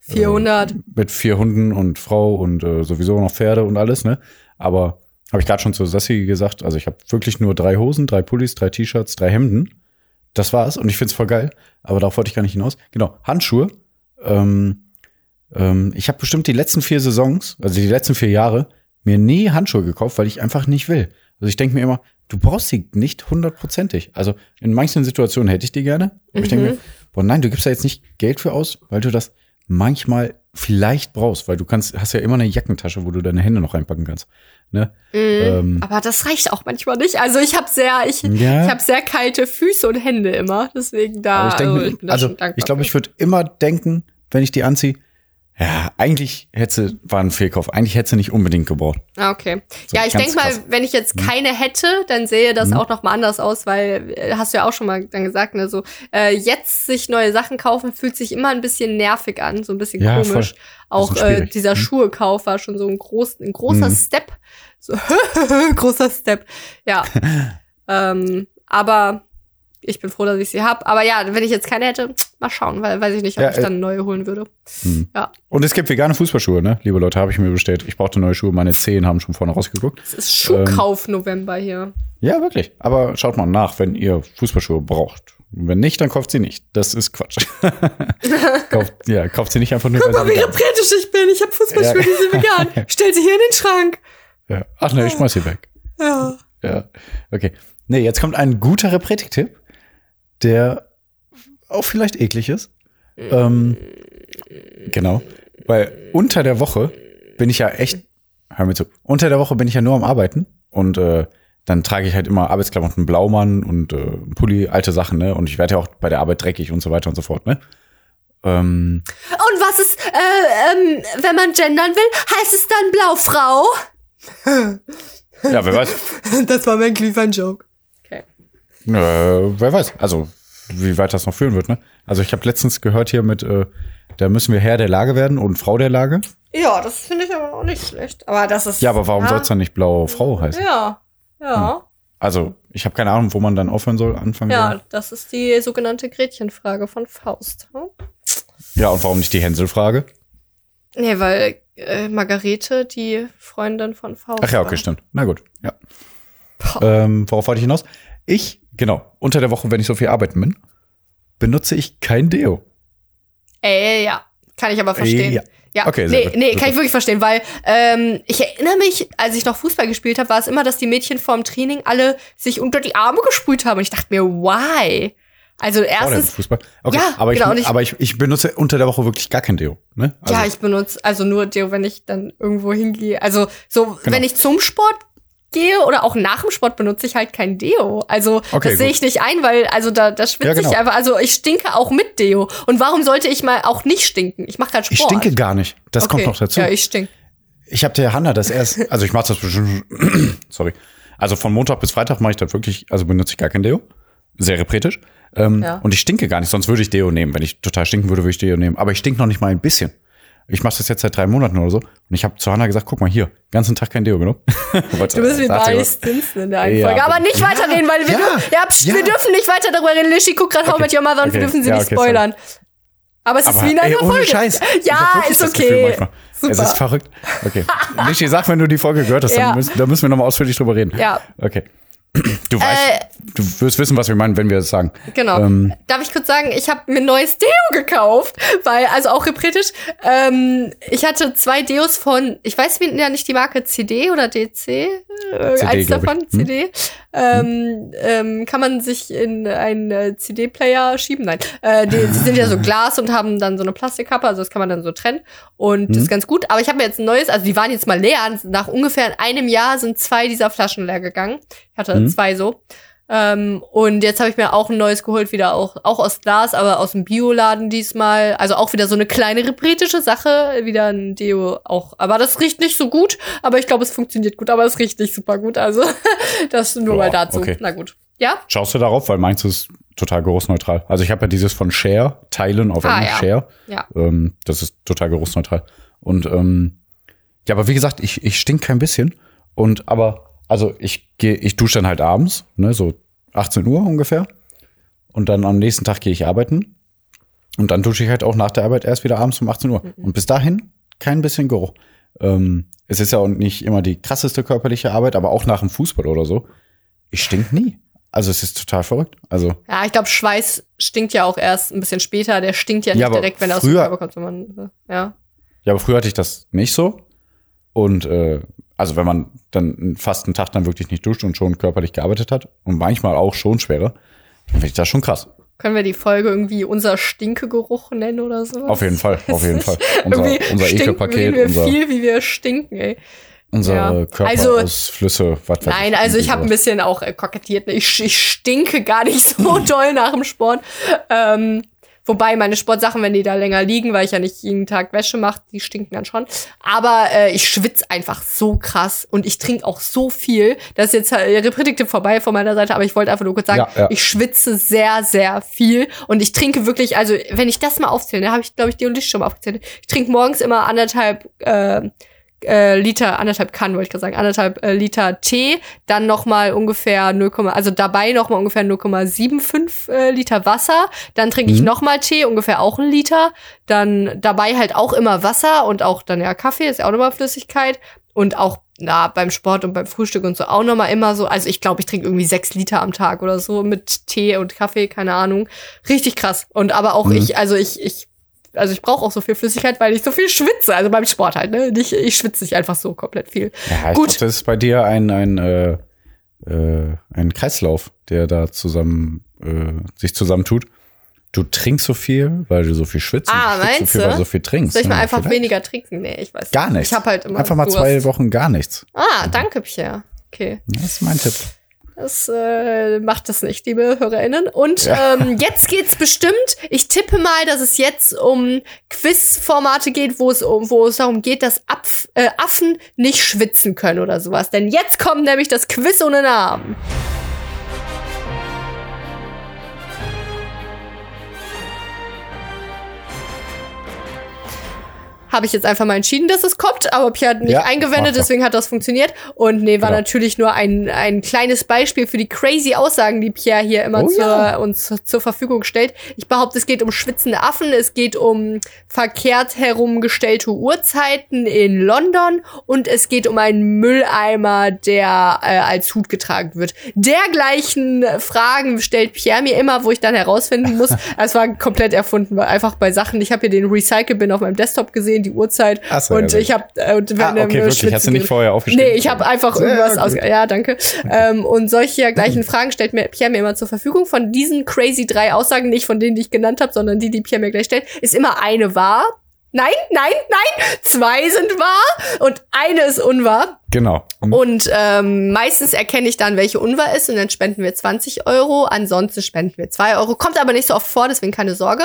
400. mit vier Hunden und Frau und äh, sowieso noch Pferde und alles, ne? Aber habe ich gerade schon zu Sassi gesagt, also ich habe wirklich nur drei Hosen, drei Pullis, drei T-Shirts, drei Hemden. Das war's und ich find's voll geil, aber darauf wollte ich gar nicht hinaus. Genau, Handschuhe. Ähm, ähm, ich habe bestimmt die letzten vier Saisons, also die letzten vier Jahre, mir nie Handschuhe gekauft, weil ich einfach nicht will. Also ich denke mir immer, du brauchst sie nicht hundertprozentig. Also in manchen Situationen hätte ich die gerne. Aber ich denke mir, boah, nein, du gibst da jetzt nicht Geld für aus, weil du das manchmal vielleicht brauchst, weil du kannst, hast ja immer eine Jackentasche, wo du deine Hände noch reinpacken kannst. Ne? Ähm, Aber das reicht auch manchmal nicht. Also ich habe sehr, ich, Ja. ich habe sehr kalte Füße und Hände immer. Deswegen da. ich also bin da also schon dankbar ich glaube, ich würde immer denken, wenn ich die anziehe, ja, eigentlich hätte war ein Fehlkauf. Eigentlich hätte sie nicht unbedingt gebraucht. Ah, okay. So, ja, ich denke mal. Mhm. wenn ich jetzt keine hätte, dann sähe das auch noch mal anders aus, weil äh, hast du ja auch schon mal dann gesagt, ne, so äh, jetzt sich neue Sachen kaufen fühlt sich immer ein bisschen nervig an, so ein bisschen Ja, komisch. voll. Auch äh, dieser Mhm. Schuhekauf war schon so ein groß, ein großer Mhm. Step, so großer Step. Ja. ähm, aber ich bin froh, dass ich sie hab. Aber ja, wenn ich jetzt keine hätte, mal schauen, weil weiß ich nicht, ob Ja, ich äh, dann neue holen würde. Mhm. Ja. Und es gibt vegane Fußballschuhe, ne? Liebe Leute, habe ich mir bestellt. Ich brauchte neue Schuhe. Meine Zehen haben schon vorne rausgeguckt. Es ist Schuhkauf November hier. Ja, wirklich. Aber schaut mal nach, wenn ihr Fußballschuhe braucht. Wenn nicht, dann kauft sie nicht. Das ist Quatsch. kauft, ja, kauft sie nicht einfach nur, Guck mal, wie repretisch ich bin. Ich habe Fußballschuhe, Ja. die sind vegan. Stell sie hier in den Schrank. ja. Ach ne, ich schmeiß sie weg. Ja. Ja. Okay. Nee, jetzt kommt ein guter Repretik-Tipp, der auch vielleicht eklig ist. Ähm, genau. Weil unter der Woche bin ich ja echt, hör mir zu, unter der Woche bin ich ja nur am Arbeiten und äh, dann trage ich halt immer Arbeitsklamotten, Blaumann und äh, Pulli, alte Sachen, ne? Und ich werde ja auch bei der Arbeit dreckig und so weiter und so fort, ne? Ähm, Und was ist, äh, ähm, wenn man gendern will, heißt es dann Blaufrau? ja, wer weiß. Das war mein Glühwein-Joke. Äh, wer weiß. Also, wie weit das noch führen wird, ne? Also, ich habe letztens gehört hier mit, äh, da müssen wir Herr der Lage werden und Frau der Lage. Ja, das finde ich aber auch nicht schlecht. Aber das ist. Ja, aber warum ja, soll es dann nicht blaue Frau heißen? Ja. Ja. Also, ich habe keine Ahnung, wo man dann aufhören soll, anfangen Ja, soll. das ist die sogenannte Gretchenfrage von Faust. Hm? Ja, und warum nicht die Hänselfrage? Nee, weil äh, Margarete die Freundin von Faust Ach ja, okay, war. stimmt. Na gut, ja. Ähm, worauf wollte ich hinaus? Ich, genau, unter der Woche, wenn ich so viel arbeiten bin, benutze ich kein Deo. Ey, ja. Kann ich aber verstehen. Ja. Ja, Okay, nee, gut. nee, kann ich wirklich verstehen, weil ähm, ich erinnere mich, als ich noch Fußball gespielt habe, war es immer, dass die Mädchen vorm Training alle sich unter die Arme gesprüht haben. Und ich dachte mir, why? Also erstens, Fußball. Okay, Ja, aber, genau, ich, ich- aber ich, ich benutze unter der Woche wirklich gar kein Deo. Ne? Also, ja, ich benutze also nur Deo, wenn ich dann irgendwo hingehe. Also so, Genau. wenn ich zum Sport gehe oder auch nach dem Sport benutze ich halt kein Deo. Also Okay, das sehe ich nicht ein, weil also da, da schwitze Ja, genau. ich einfach. Also ich stinke auch mit Deo. Und warum sollte ich mal auch nicht stinken? Ich mache gerade Sport. ich stinke gar nicht. Das kommt Okay. noch dazu. Ja, ich stink. Ich habe der Hanna das erst, also ich mache das bestimmt, sorry. Also von Montag bis Freitag mache ich das wirklich, also benutze ich gar kein Deo. Sehr repretisch. Ähm, Ja. Und ich stinke gar nicht, sonst würde ich Deo nehmen. Wenn ich total stinken würde, würde ich Deo nehmen. Aber ich stink noch nicht mal ein bisschen. Ich mache das jetzt seit drei Monaten oder so. Und ich habe zu Hanna gesagt, guck mal hier, ganzen Tag kein Deo genommen. Du bist wie Barney Stinson in der einen Ja, Folge. Aber nicht ja, weiterreden, weil wir, ja, dür- ja, pst, ja. wir dürfen nicht weiter darüber reden. Lishi guckt gerade How Okay, Met Your Mother und wir okay, dürfen sie ja, nicht okay, sorry. spoilern. Aber es ist Aber wie in einer ey, ohne Folge. Scheiß. Ja, ist okay. manchmal. Es Super. ist verrückt. Okay. Nischi, sag, wenn du die Folge gehört hast, Ja. dann müssen, da müssen wir nochmal ausführlich drüber reden. Ja. Okay. Du weißt, Äh, du wirst wissen, was wir meinen, wenn wir das sagen. Genau. Ähm, Darf ich kurz sagen, ich habe mir ein neues Deo gekauft, weil, also auch repretisch, ähm, ich hatte zwei Deos von, ich weiß wie- ja nicht die Marke CD oder DC, äh, CD, eins glaub ich. davon, Hm? CD. Ähm, ähm, kann man sich in einen äh, CD-Player schieben? Nein. Äh, die, die sind ja so Glas und haben dann so eine Plastikkappe, also das kann man dann so trennen. Und das Hm? ist ganz gut. Aber ich habe mir jetzt ein neues, also die waren jetzt mal leer. Nach ungefähr einem Jahr sind zwei dieser Flaschen leer gegangen. Ich hatte Hm? zwei so. Ähm, und jetzt habe ich mir auch ein neues geholt, wieder auch, auch aus Glas, aber aus dem Bioladen diesmal. Also auch wieder so eine kleine repretische Sache, wieder ein Deo auch. Aber das riecht nicht so gut, aber ich glaube, es funktioniert gut, aber es riecht nicht super gut. Also das nur Boah, mal dazu. okay. Na gut. Ja? Schaust du darauf, weil meins ist total geruchsneutral. Also ich habe ja dieses von Share, Teilen auf Ah, Englisch ja. Share. Ja. Ähm, das ist total geruchsneutral. Und ähm, ja, aber wie gesagt, ich, ich stink kein bisschen. Und aber, also ich gehe, ich dusche dann halt abends, ne, so 18 Uhr ungefähr. Und dann am nächsten Tag gehe ich arbeiten. Und dann dusche ich halt auch nach der Arbeit erst wieder abends um 18 Uhr. Und bis dahin kein bisschen Geruch. Ähm, es ist ja auch nicht immer die krasseste körperliche Arbeit, aber auch nach dem Fußball oder so. Ich stink nie. Also es ist total verrückt. Also Ja, ich glaube, Schweiß stinkt ja auch erst ein bisschen später. Der stinkt ja nicht Ja, direkt, wenn er aus dem Körper kommt, wenn man, ja. Ja, aber früher hatte ich das nicht so. Und äh, Also wenn man dann fast einen Tag dann wirklich nicht duscht und schon körperlich gearbeitet hat und manchmal auch schon schwerer, dann finde ich das schon krass. Können wir die Folge irgendwie unser Stinkegeruch nennen oder so? Auf jeden Fall, auf jeden Fall. Unser, unser Ekelpaket, wir unser, viel, wie wir stinken, ey. unser Ja. Also- Körperausflüsse, was weiß Nein, also ich habe ein bisschen auch äh, kokettiert. ne? Ich, ich stinke gar nicht so doll nach dem Sport. Ähm, wobei meine Sportsachen, wenn die da länger liegen, weil ich ja nicht jeden Tag Wäsche mache, die stinken dann schon. Aber äh, ich schwitze einfach so krass und ich trinke auch so viel. Das ist jetzt äh, reprädiktiv vorbei von meiner Seite, aber ich wollte einfach nur kurz sagen, Ja, ja. ich schwitze sehr, sehr viel und ich trinke wirklich, also wenn ich das mal aufzähle, ne, habe ich, glaube ich, die und dich schon mal aufgezählt. Ich trinke morgens immer anderthalb äh, äh, Liter, anderthalb Kann, wollte ich gerade sagen, anderthalb äh, Liter Tee, dann noch mal ungefähr 0, also dabei noch mal ungefähr 0,75 äh, Liter Wasser, dann trinke ich Mhm. noch mal Tee, ungefähr auch einen Liter, dann dabei halt auch immer Wasser und auch dann ja Kaffee, ist ja auch nochmal Flüssigkeit und auch na, beim Sport und beim Frühstück und so auch noch mal immer so, also ich glaube, ich trinke irgendwie sechs Liter am Tag oder so mit Tee und Kaffee, keine Ahnung. Richtig krass. Und aber auch Mhm. ich, also ich, ich also ich brauche auch so viel Flüssigkeit, weil ich so viel schwitze. Also beim Sport halt, ne? Ich, ich schwitze nicht einfach so komplett viel. Ja, ich Gut. Glaub, das ist bei dir ein, ein, äh, äh, ein Kreislauf, der da zusammen äh, sich zusammentut. Du trinkst so viel, weil du so viel schwitzt. Ah, du meinst so viel, du? weil du so viel trinkst. Soll ich mal Ja, einfach vielleicht. weniger trinken? Nee, ich weiß Gar nicht. nichts. Ich habe halt immer Einfach mal Durst. zwei Wochen gar nichts. Ah, danke, Pierre. Okay. Das ist mein Tipp. Das äh, macht das nicht, liebe HörerInnen. Und Ja. ähm, jetzt geht's bestimmt. Ich tippe mal, dass es jetzt um Quizformate geht, wo es um, wo es darum geht, dass Apf äh, Affen nicht schwitzen können oder sowas. Denn jetzt kommt nämlich das Quiz ohne Namen. Habe ich jetzt einfach mal entschieden, dass es kommt, aber Pierre hat nicht Ja, eingewendet, deswegen hat das funktioniert. Und nee, war Genau. natürlich nur ein, ein kleines Beispiel für die crazy Aussagen, die Pierre hier immer Oh zur, ja. uns zur Verfügung stellt. Ich behaupte, es geht um schwitzende Affen, es geht um verkehrt herumgestellte Uhrzeiten in London und es geht um einen Mülleimer, der äh, als Hut getragen wird. Dergleichen Fragen stellt Pierre mir immer, wo ich dann herausfinden muss, es war komplett erfunden, weil einfach bei Sachen, ich habe hier den Recycle-Bin auf meinem Desktop gesehen, die Uhrzeit Ach so, und ja, ich habe äh, und Ah, okay, wirklich. schwitzen Hast du nicht vorher aufgeschrieben? Nee, ich habe einfach Sehr irgendwas aus. Ja, danke. Ähm, und solche gleichen Fragen stellt mir Pierre mir immer zur Verfügung. Von diesen crazy drei Aussagen, nicht von denen, die ich genannt habe, sondern die, die Pierre mir gleich stellt, ist immer eine wahr. Nein, nein, nein. Zwei sind wahr und eine ist unwahr. Genau. Und ähm, meistens erkenne ich dann, welche unwahr ist und dann spenden wir 20 Euro. Ansonsten spenden wir 2 Euro. Kommt aber nicht so oft vor, deswegen keine Sorge.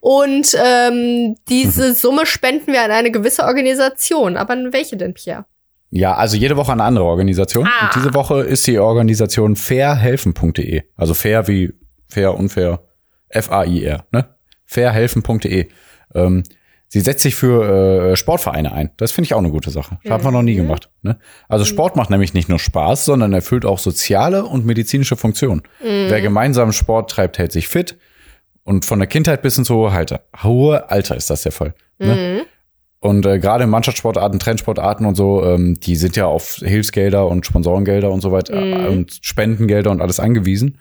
Und ähm, diese Summe spenden wir an eine gewisse Organisation. Aber an welche denn, Pierre? Ja, also jede Woche eine andere Organisation. Ah. Und diese Woche ist die Organisation fairhelfen.de. Also fair wie fair, unfair, F-A-I-R, ne? fairhelfen.de. Ähm, sie setzt sich für äh, Sportvereine ein. Das finde ich auch eine gute Sache. Das haben wir noch nie Mhm. gemacht. Ne? Also Sport macht nämlich nicht nur Spaß, sondern erfüllt auch soziale und medizinische Funktionen. Mhm. Wer gemeinsam Sport treibt, hält sich fit. Und von der Kindheit bis ins hohe Alter. Hohe Alter ist das der Fall. Ne? Mhm. Und äh, gerade in Mannschaftssportarten, Trendsportarten und so, ähm, die sind ja auf Hilfsgelder und Sponsorengelder und so weiter Mhm. äh, und Spendengelder und alles angewiesen.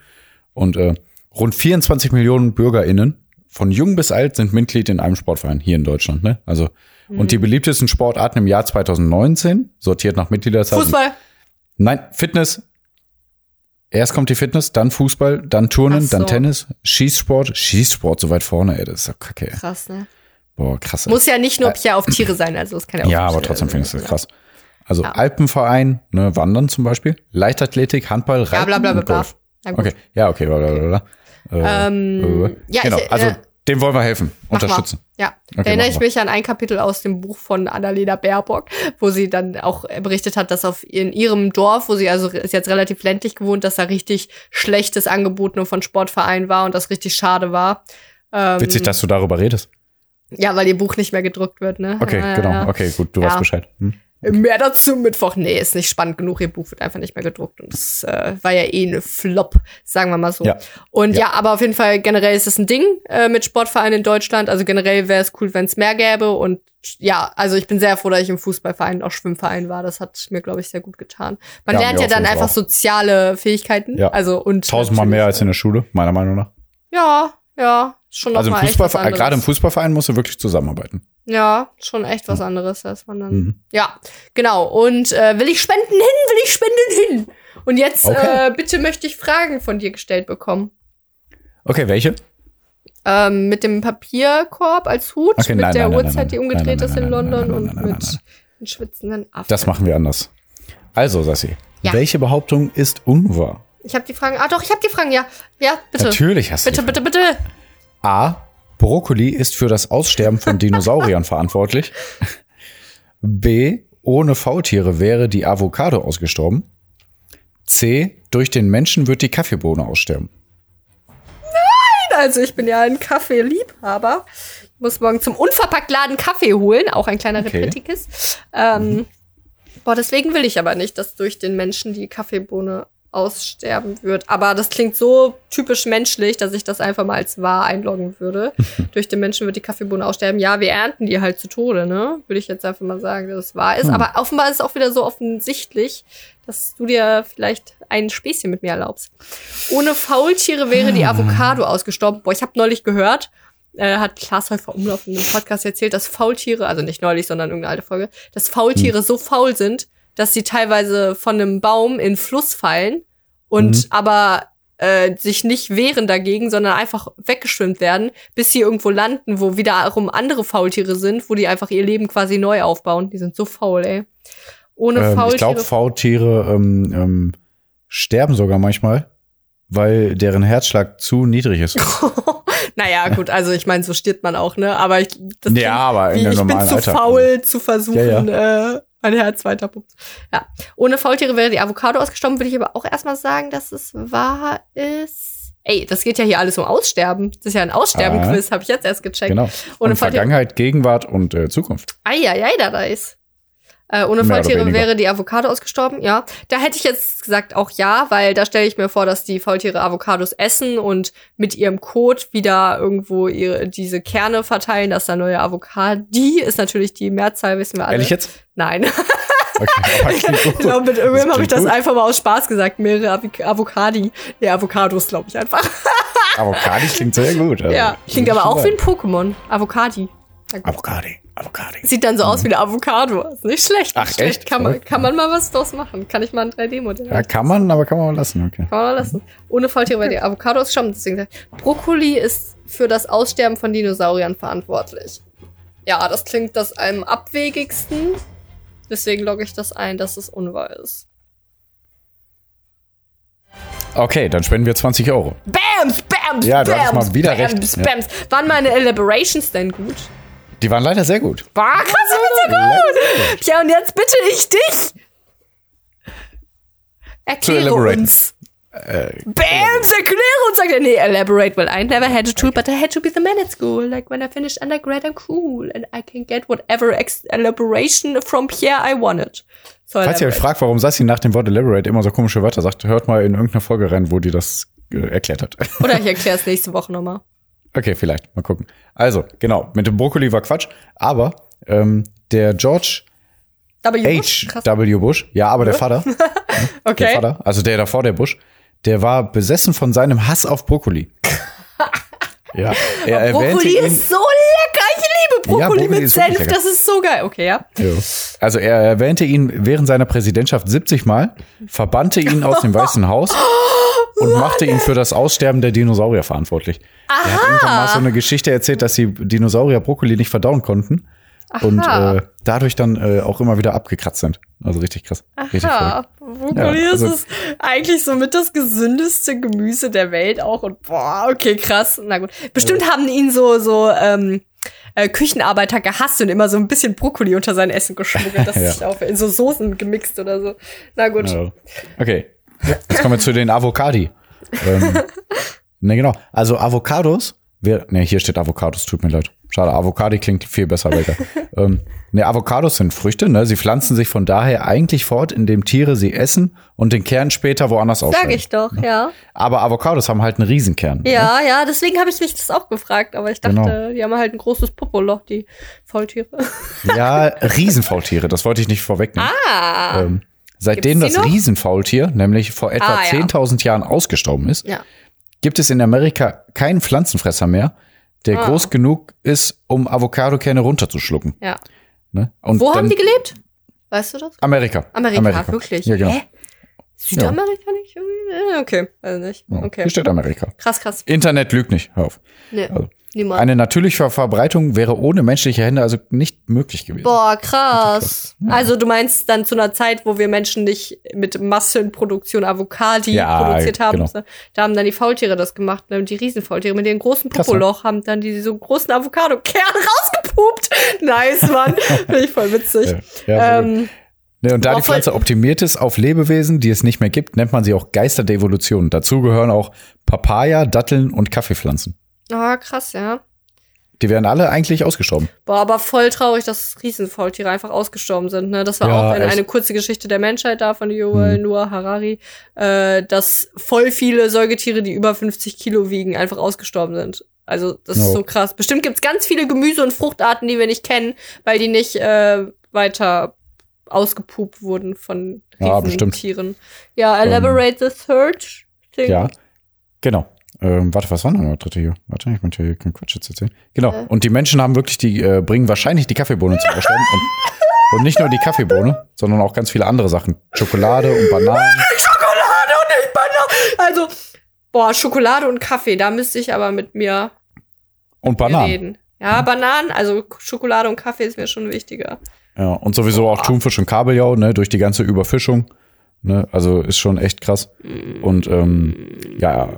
Und äh, rund 24 Millionen BürgerInnen von jung bis alt sind Mitglied in einem Sportverein hier in Deutschland. Ne? Also und Mhm. die beliebtesten Sportarten im Jahr 2019 sortiert nach Mitgliederzahl. Fußball. Nein, Fitness. Erst kommt die Fitness, dann Fußball, dann Turnen, so. dann Tennis, Schießsport, Schießsport so weit vorne, ey, das ist doch kacke. ey. Krass, ne? Boah, krass. ey. Muss ja nicht nur Pierre auf Tiere sein, also es kann ja auch. Ja, aber trotzdem finde ich das krass. Also Ja. Alpenverein, ne, Wandern zum Beispiel, Leichtathletik, Handball, Reiten Ja, bla bla bla und bla. Okay, ja, okay, bla, bla, bla, bla. Äh, Ähm, äh, ja, genau, ich, also äh, dem wollen wir helfen, Mach unterstützen. Mal. Ja, Okay, da erinnere ich mich an ein Kapitel aus dem Buch von Annalena Baerbock, wo sie dann auch berichtet hat, dass auf in ihrem Dorf, wo sie also ist jetzt relativ ländlich gewohnt, dass da richtig schlechtes Angebot nur von Sportvereinen war und das richtig schade war. Ähm, Witzig, dass du darüber redest. Ja, weil ihr Buch nicht mehr gedruckt wird, ne? Okay, Ja, ja, genau. ja. Okay, gut, du Ja. weißt Bescheid. Hm? Mehr dazu Mittwoch. Nee, ist nicht spannend genug. Ihr Buch wird einfach nicht mehr gedruckt. Und es äh, war ja eh eine Flop, sagen wir mal so. Ja. Und ja. Ja. aber auf jeden Fall generell ist es ein Ding äh, mit Sportvereinen in Deutschland. Also generell wäre es cool, wenn es mehr gäbe. Und ja, also ich bin sehr froh, dass ich im Fußballverein auch Schwimmverein war. Das hat mir, glaube ich, sehr gut getan. Man Ja, lernt ja dann einfach auch. soziale Fähigkeiten. Ja. Also und Tausendmal mehr als in der Schule, meiner Meinung nach. ja, Ja, schon noch Also im mal echt was Fußballverein, anderes. gerade im Fußballverein musst du wirklich zusammenarbeiten. Ja, schon echt was anderes, als man dann. Mhm. Ja, genau. Und äh, will ich spenden hin, will ich spenden hin. Und jetzt Okay. äh, bitte möchte ich Fragen von dir gestellt bekommen. Okay, welche? Ähm, mit dem Papierkorb als Hut, Okay, mit nein, der nein, nein, Uhrzeit, nein, die nein, umgedreht nein, ist nein, in nein, nein, London nein, und nein, nein, mit nein, einem schwitzenden Affen. Das machen wir anders. Also, Sassi, Ja. welche Behauptung ist unwahr? Ich habe die Fragen. Ah, doch, ich habe die Fragen. Ja, ja, bitte. Natürlich hast du Bitte, die bitte, bitte. A. Brokkoli ist für das Aussterben von Dinosauriern verantwortlich. B. Ohne Faultiere wäre die Avocado ausgestorben. C. Durch den Menschen wird die Kaffeebohne aussterben. Also, ich bin ja ein Kaffeeliebhaber. Ich muss morgen zum Unverpacktladen Kaffee holen. Auch ein kleiner Okay. Repetikus. Ähm, boah, deswegen will ich aber nicht, dass durch den Menschen die Kaffeebohne aussterben wird. Aber das klingt so typisch menschlich, dass ich das einfach mal als wahr einloggen würde. durch den Menschen wird die Kaffeebohne aussterben. Ja, wir ernten die halt zu Tode, ne? Würde ich jetzt einfach mal sagen, dass es wahr ist. Hm. Aber offenbar ist es auch wieder so offensichtlich, dass du dir vielleicht ein Späßchen mit mir erlaubst. Ohne Faultiere wäre die Avocado ausgestorben. Boah, ich habe neulich gehört, äh, hat Klaas Häufer Umlauf in einem Podcast erzählt, dass Faultiere, also nicht neulich, sondern irgendeine alte Folge, dass Faultiere so faul sind, dass sie teilweise von einem Baum in Fluss fallen und Mhm. aber äh, sich nicht wehren dagegen, sondern einfach weggeschwimmt werden, bis sie irgendwo landen, wo wiederum andere Faultiere sind, wo die einfach ihr Leben quasi neu aufbauen. Die sind so faul, ey. Ohne Ähm, ich Faultiere. glaube, Faultiere ähm, ähm, sterben sogar manchmal, weil deren Herzschlag zu niedrig ist. naja, gut, also ich meine, so stirbt man auch, ne? Aber ich, das Ja, aber in wie, ich bin zu Alltag. faul zu versuchen, Ja, Äh, mein Herz weiter pumpt. Ja. Ohne Faultiere wäre die Avocado ausgestorben, würde ich aber auch erstmal sagen, dass es wahr ist. Ey, das geht ja hier alles um Aussterben. Das ist ja ein Aussterben-Quiz, habe ich jetzt erst gecheckt. Genau. Ohne Und Faultiere. Vergangenheit, Gegenwart und äh, Zukunft. Eieiei, da da ist. Äh, ohne Faultiere wäre die Avocado ausgestorben, ja. Da hätte ich jetzt gesagt auch ja, weil da stelle ich mir vor, dass die Faultiere Avocados essen und mit ihrem Kot wieder irgendwo ihre, diese Kerne verteilen, dass da neue Avocadi ist natürlich die Mehrzahl, wissen wir alle. Ehrlich jetzt? Nein. Okay. Ich glaube, mit irgendwem habe ich das gut. einfach mal aus Spaß gesagt. Mehrere Avoc- Avocadi. Nee, Avocados, glaube ich einfach. Avocado klingt sehr gut. also, ja. Klingt aber auch wie ein Pokémon. Avocadi. sagen. Avocado. Sieht dann so aus wie eine Avocado. Ist nicht schlecht. Ach, schlecht. echt? Kann man, kann man mal was draus machen. Kann ich mal ein 3D-Modell Ja, kann man, aber kann man mal lassen, okay. Kann man mal lassen. Ohne Faultiere wäre die Avocado ausgestorben. Deswegen sagt, Brokkoli ist für das Aussterben von Dinosauriern verantwortlich. Ja, das klingt das am abwegigsten. Deswegen logge ich das ein, dass es unwahr ist. Okay, dann spenden wir 20 Euro. Bams, bams, Ja, du bams, mal wieder bams, recht. Bams. Waren meine Elaborations denn gut? Die waren leider sehr gut. Boah, krass, ich bin so gut. Tja, und jetzt bitte ich dich. Erkläre uns. Äh, Bams, erkläre uns. Sagt er, nee, elaborate. Well, I never had a tool, but I had to be the man at school. Like when I finished undergrad, I'm cool. And I can get whatever elaboration from Pierre I wanted. So falls ihr euch fragt, warum Sassi nach dem Wort Elaborate immer so komische Wörter sagt, hört mal in irgendeiner Folge rein, wo die das äh, erklärt hat. Oder ich erkläre es nächste Woche nochmal. Okay, vielleicht. Mal gucken. Also, genau, mit dem Brokkoli war Quatsch, aber ähm, der George W. Bush? Krass. H.W. Bush, ja, aber der Vater, der Okay. Vater, also der davor, der Bush, der war besessen von seinem Hass auf Brokkoli. ja, er erwähnte Brokkoli ihn, ist so Brokkoli, Ja, mit Senf. Das ist so geil. Okay, ja. Ja. Also er erwähnte ihn während seiner Präsidentschaft 70 Mal, verbannte ihn aus dem Weißen Haus und machte ihn für das Aussterben der Dinosaurier verantwortlich. Er hat irgendwann mal so eine Geschichte erzählt, dass die Dinosaurier Brokkoli nicht verdauen konnten und Aha. äh, dadurch dann äh, auch immer wieder abgekratzt sind. Also richtig krass. Richtig Aha, verrückt. Brokkoli Ja, also- ist es eigentlich somit das gesündeste Gemüse der Welt auch und boah, okay, krass. Na gut. Bestimmt haben ihn so, so, ähm, äh, Küchenarbeiter gehasst und immer so ein bisschen Brokkoli unter sein Essen geschmuggelt, das Ja. sich auf in so Soßen gemixt oder so. Na gut. Ja. Okay, jetzt kommen wir zu den Avocadi. ähm, ne, genau. Also Avocados, ne, hier steht Avocados, tut mir leid. Schade, Avocadi klingt viel besser lecker. ähm, ne, Avocados sind Früchte, ne? Sie pflanzen sich von daher eigentlich fort, indem Tiere sie essen und den Kern später woanders Sag aufschneiden. ich doch, ja. Aber Avocados haben halt einen Riesenkern. Ne? Ja, ja, deswegen habe ich mich das auch gefragt, aber ich dachte, Genau. die haben halt ein großes Popoloch, die Faultiere. Ja, Riesenfaultiere, das wollte ich nicht vorwegnehmen. Ah. Ähm, seitdem das noch? Riesenfaultier nämlich vor etwa Ah, ja. 10.000 Jahren ausgestorben ist, Ja. Gibt es in Amerika keinen Pflanzenfresser mehr, der Ah. groß genug ist, um Avocadokerne runterzuschlucken. Ja. Ne? Und Wo haben die gelebt? Weißt du das? Amerika. Amerika, wirklich. Ja, genau. Hä? Südamerika nicht? irgendwie? Äh, Okay, also nicht. Ja, Okay. Hier steht Amerika. Krass, krass. Internet lügt nicht. Hör auf. Nee, Also, niemand. Eine natürliche Verbreitung wäre ohne menschliche Hände also nicht möglich gewesen. Boah, krass. Also du meinst dann zu einer Zeit, wo wir Menschen nicht mit Massenproduktion Avocadi Ja, produziert haben. genau. Da haben dann die Faultiere das gemacht, ne? die Riesenfaultiere mit ihren großen ne? Popoloch haben dann die so großen Avocado-Kern rausgepupt. Nice, Mann. Finde ich voll witzig. Ja, ja, ähm, Ne, und da die Pflanze optimiert ist auf Lebewesen, die es nicht mehr gibt, nennt man sie auch Geister der Evolution. Dazu gehören auch Papaya, Datteln und Kaffeepflanzen. Ah, krass, ja. Die wären alle eigentlich ausgestorben. Boah, aber voll traurig, dass Riesenfaultiere einfach ausgestorben sind. Ne? Das war Ja, auch in echt. eine kurze Geschichte der Menschheit da von Yuval Mhm. Noah Harari, äh, dass voll viele Säugetiere, die über 50 Kilo wiegen, einfach ausgestorben sind. Also das ist Ja. so krass. Bestimmt gibt's ganz viele Gemüse- und Fruchtarten, die wir nicht kennen, weil die nicht äh, weiter ausgepupt wurden von Ja, bestimmt. Riesentieren. Ja, elaborate the search. Thing. Ja, genau. Ähm, warte, was war noch das dritte hier? Warte, ich möchte hier keinen Quatsch jetzt erzählen. Genau. Äh. Und die Menschen haben wirklich die, äh, bringen wahrscheinlich die Kaffeebohne zum Aussterben. und, und nicht nur die Kaffeebohne, sondern auch ganz viele andere Sachen. Schokolade und Bananen. Schokolade und nicht Banane. Also, boah, Schokolade und Kaffee, da müsste ich aber mit mir Und Bananen. reden. Ja, Bananen, also Schokolade und Kaffee ist mir schon wichtiger. Ja, und sowieso auch Thunfisch und Kabeljau, ne, durch die ganze Überfischung. Ne, also ist schon echt krass. Und ähm, ja,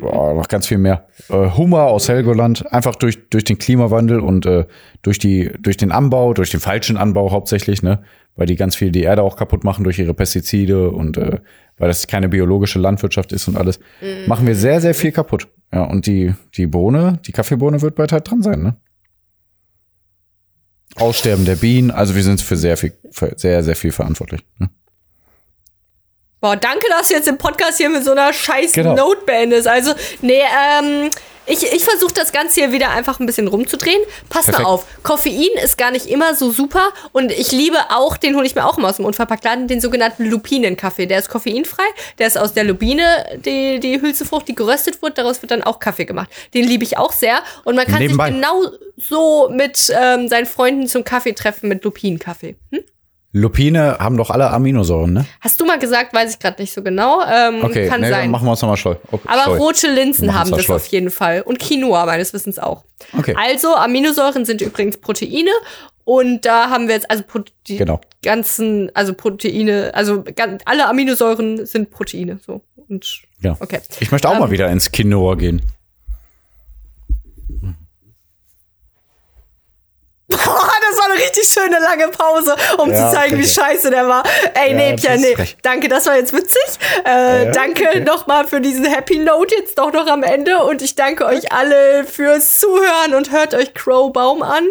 boah, noch ganz viel mehr. Äh, Hummer aus Helgoland, einfach durch, durch den Klimawandel und äh, durch, die, durch den Anbau, durch den falschen Anbau hauptsächlich, ne? Weil die ganz viel die Erde auch kaputt machen durch ihre Pestizide und äh, weil das keine biologische Landwirtschaft ist und alles, machen wir sehr, sehr viel kaputt. Ja, und die, die Bohne, die Kaffeebohne wird bald halt dran sein, ne? Aussterben der Bienen, also wir sind für sehr viel, für sehr, sehr viel verantwortlich. Ne? Boah, danke, dass du jetzt den Podcast hier mit so einer scheiß Genau. Note beendest. Also, nee, ähm, ich, ich versuche das Ganze hier wieder einfach ein bisschen rumzudrehen. Pass Perfekt. mal auf, Koffein ist gar nicht immer so super und ich liebe auch, den hole ich mir auch immer aus dem Unverpacktladen, den sogenannten Lupinenkaffee. Der ist koffeinfrei, der ist aus der Lupine, die, die Hülsenfrucht, die geröstet wird, daraus wird dann auch Kaffee gemacht. Den liebe ich auch sehr und man kann Nebenbei. sich genau so mit ähm, seinen Freunden zum Kaffee treffen mit Lupinenkaffee. Hm? Lupine haben doch alle Aminosäuren, ne? Hast du mal gesagt, weiß ich gerade nicht so genau. Ähm, Okay, kann ne, dann sein. machen wir uns nochmal scheu. Okay, Aber scheu. rote Linsen haben da das scheu. auf jeden Fall. Und Quinoa meines Wissens auch. Okay. Also Aminosäuren sind übrigens Proteine. Und da haben wir jetzt also Pro die Genau. ganzen, also Proteine, also alle Aminosäuren sind Proteine. So. Und Ja. okay. Ich möchte auch Ähm, mal wieder ins Quinoa gehen. Boah, das war eine richtig schöne lange Pause, um Ja, zu zeigen, wie danke. scheiße der war. Ey, Ja, nee, Pia, nee. frech. Danke, das war jetzt witzig. Äh, Ja, danke okay. nochmal für diesen Happy Note jetzt doch noch am Ende. Und ich danke euch alle fürs Zuhören und hört euch Crow Baum an.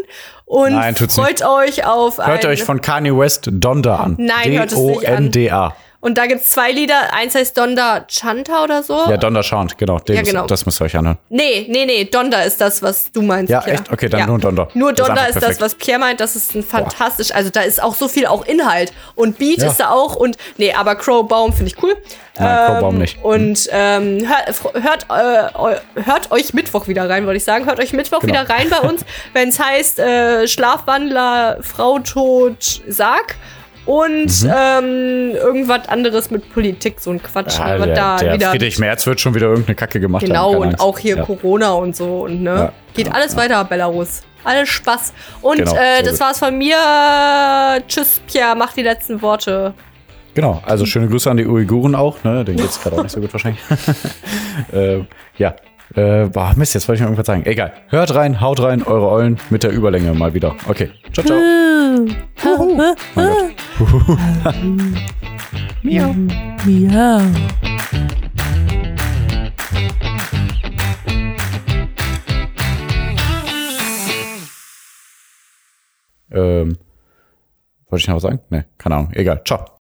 Und Nein, freut euch auf Hört euch von Kanye West Donda an. Nein, hört es nicht an. D-O-N-D-A. Und da gibt's zwei Lieder. Eins heißt Donda Chanta oder so. Ja, Donda Chant, genau. Den Ja, genau. Das müsst ihr euch anhören. Nee, nee, nee, Donda ist das, was du meinst. Ja, Pierre. echt? Okay, dann nur Donda. Nur ist Donda einfach ist, das, was Pierre meint. Das ist ein fantastisch, also da ist auch so viel auch Inhalt. Und Beat Ja. ist da auch und, nee, aber Crow Baum finde ich cool. Nein, Crow Baum nicht. Und ähm, hört, hört, äh, hört euch Mittwoch wieder rein, wollte ich sagen. Hört euch Mittwoch Genau. wieder rein bei uns, wenn es heißt äh, Schlafwandler, Frau tot, Sarg. Und Mhm. ähm, irgendwas anderes mit Politik, so ein Quatsch. Ja, der, da der wieder Friedrich Merz wird schon wieder irgendeine Kacke gemacht Genau, haben. und Angst. auch hier Ja. Corona und so. Und ne, Ja, geht ja, alles weiter, Belarus. Alles Spaß. Und Genau, äh, das war's von mir. Tschüss, Pierre, mach die letzten Worte. Genau, also schöne Grüße an die Uiguren auch, ne? Denen geht's gerade auch nicht so gut wahrscheinlich. äh, ja. Äh, boah, Mist, jetzt wollte ich noch irgendwas sagen. Egal. Hört rein, haut rein, eure Eulen mit der Überlänge mal wieder. Okay. Ciao, ciao. Mein Gott. Miau. Ähm, wollte ich noch was sagen? Nee, keine Ahnung. Egal. Ciao.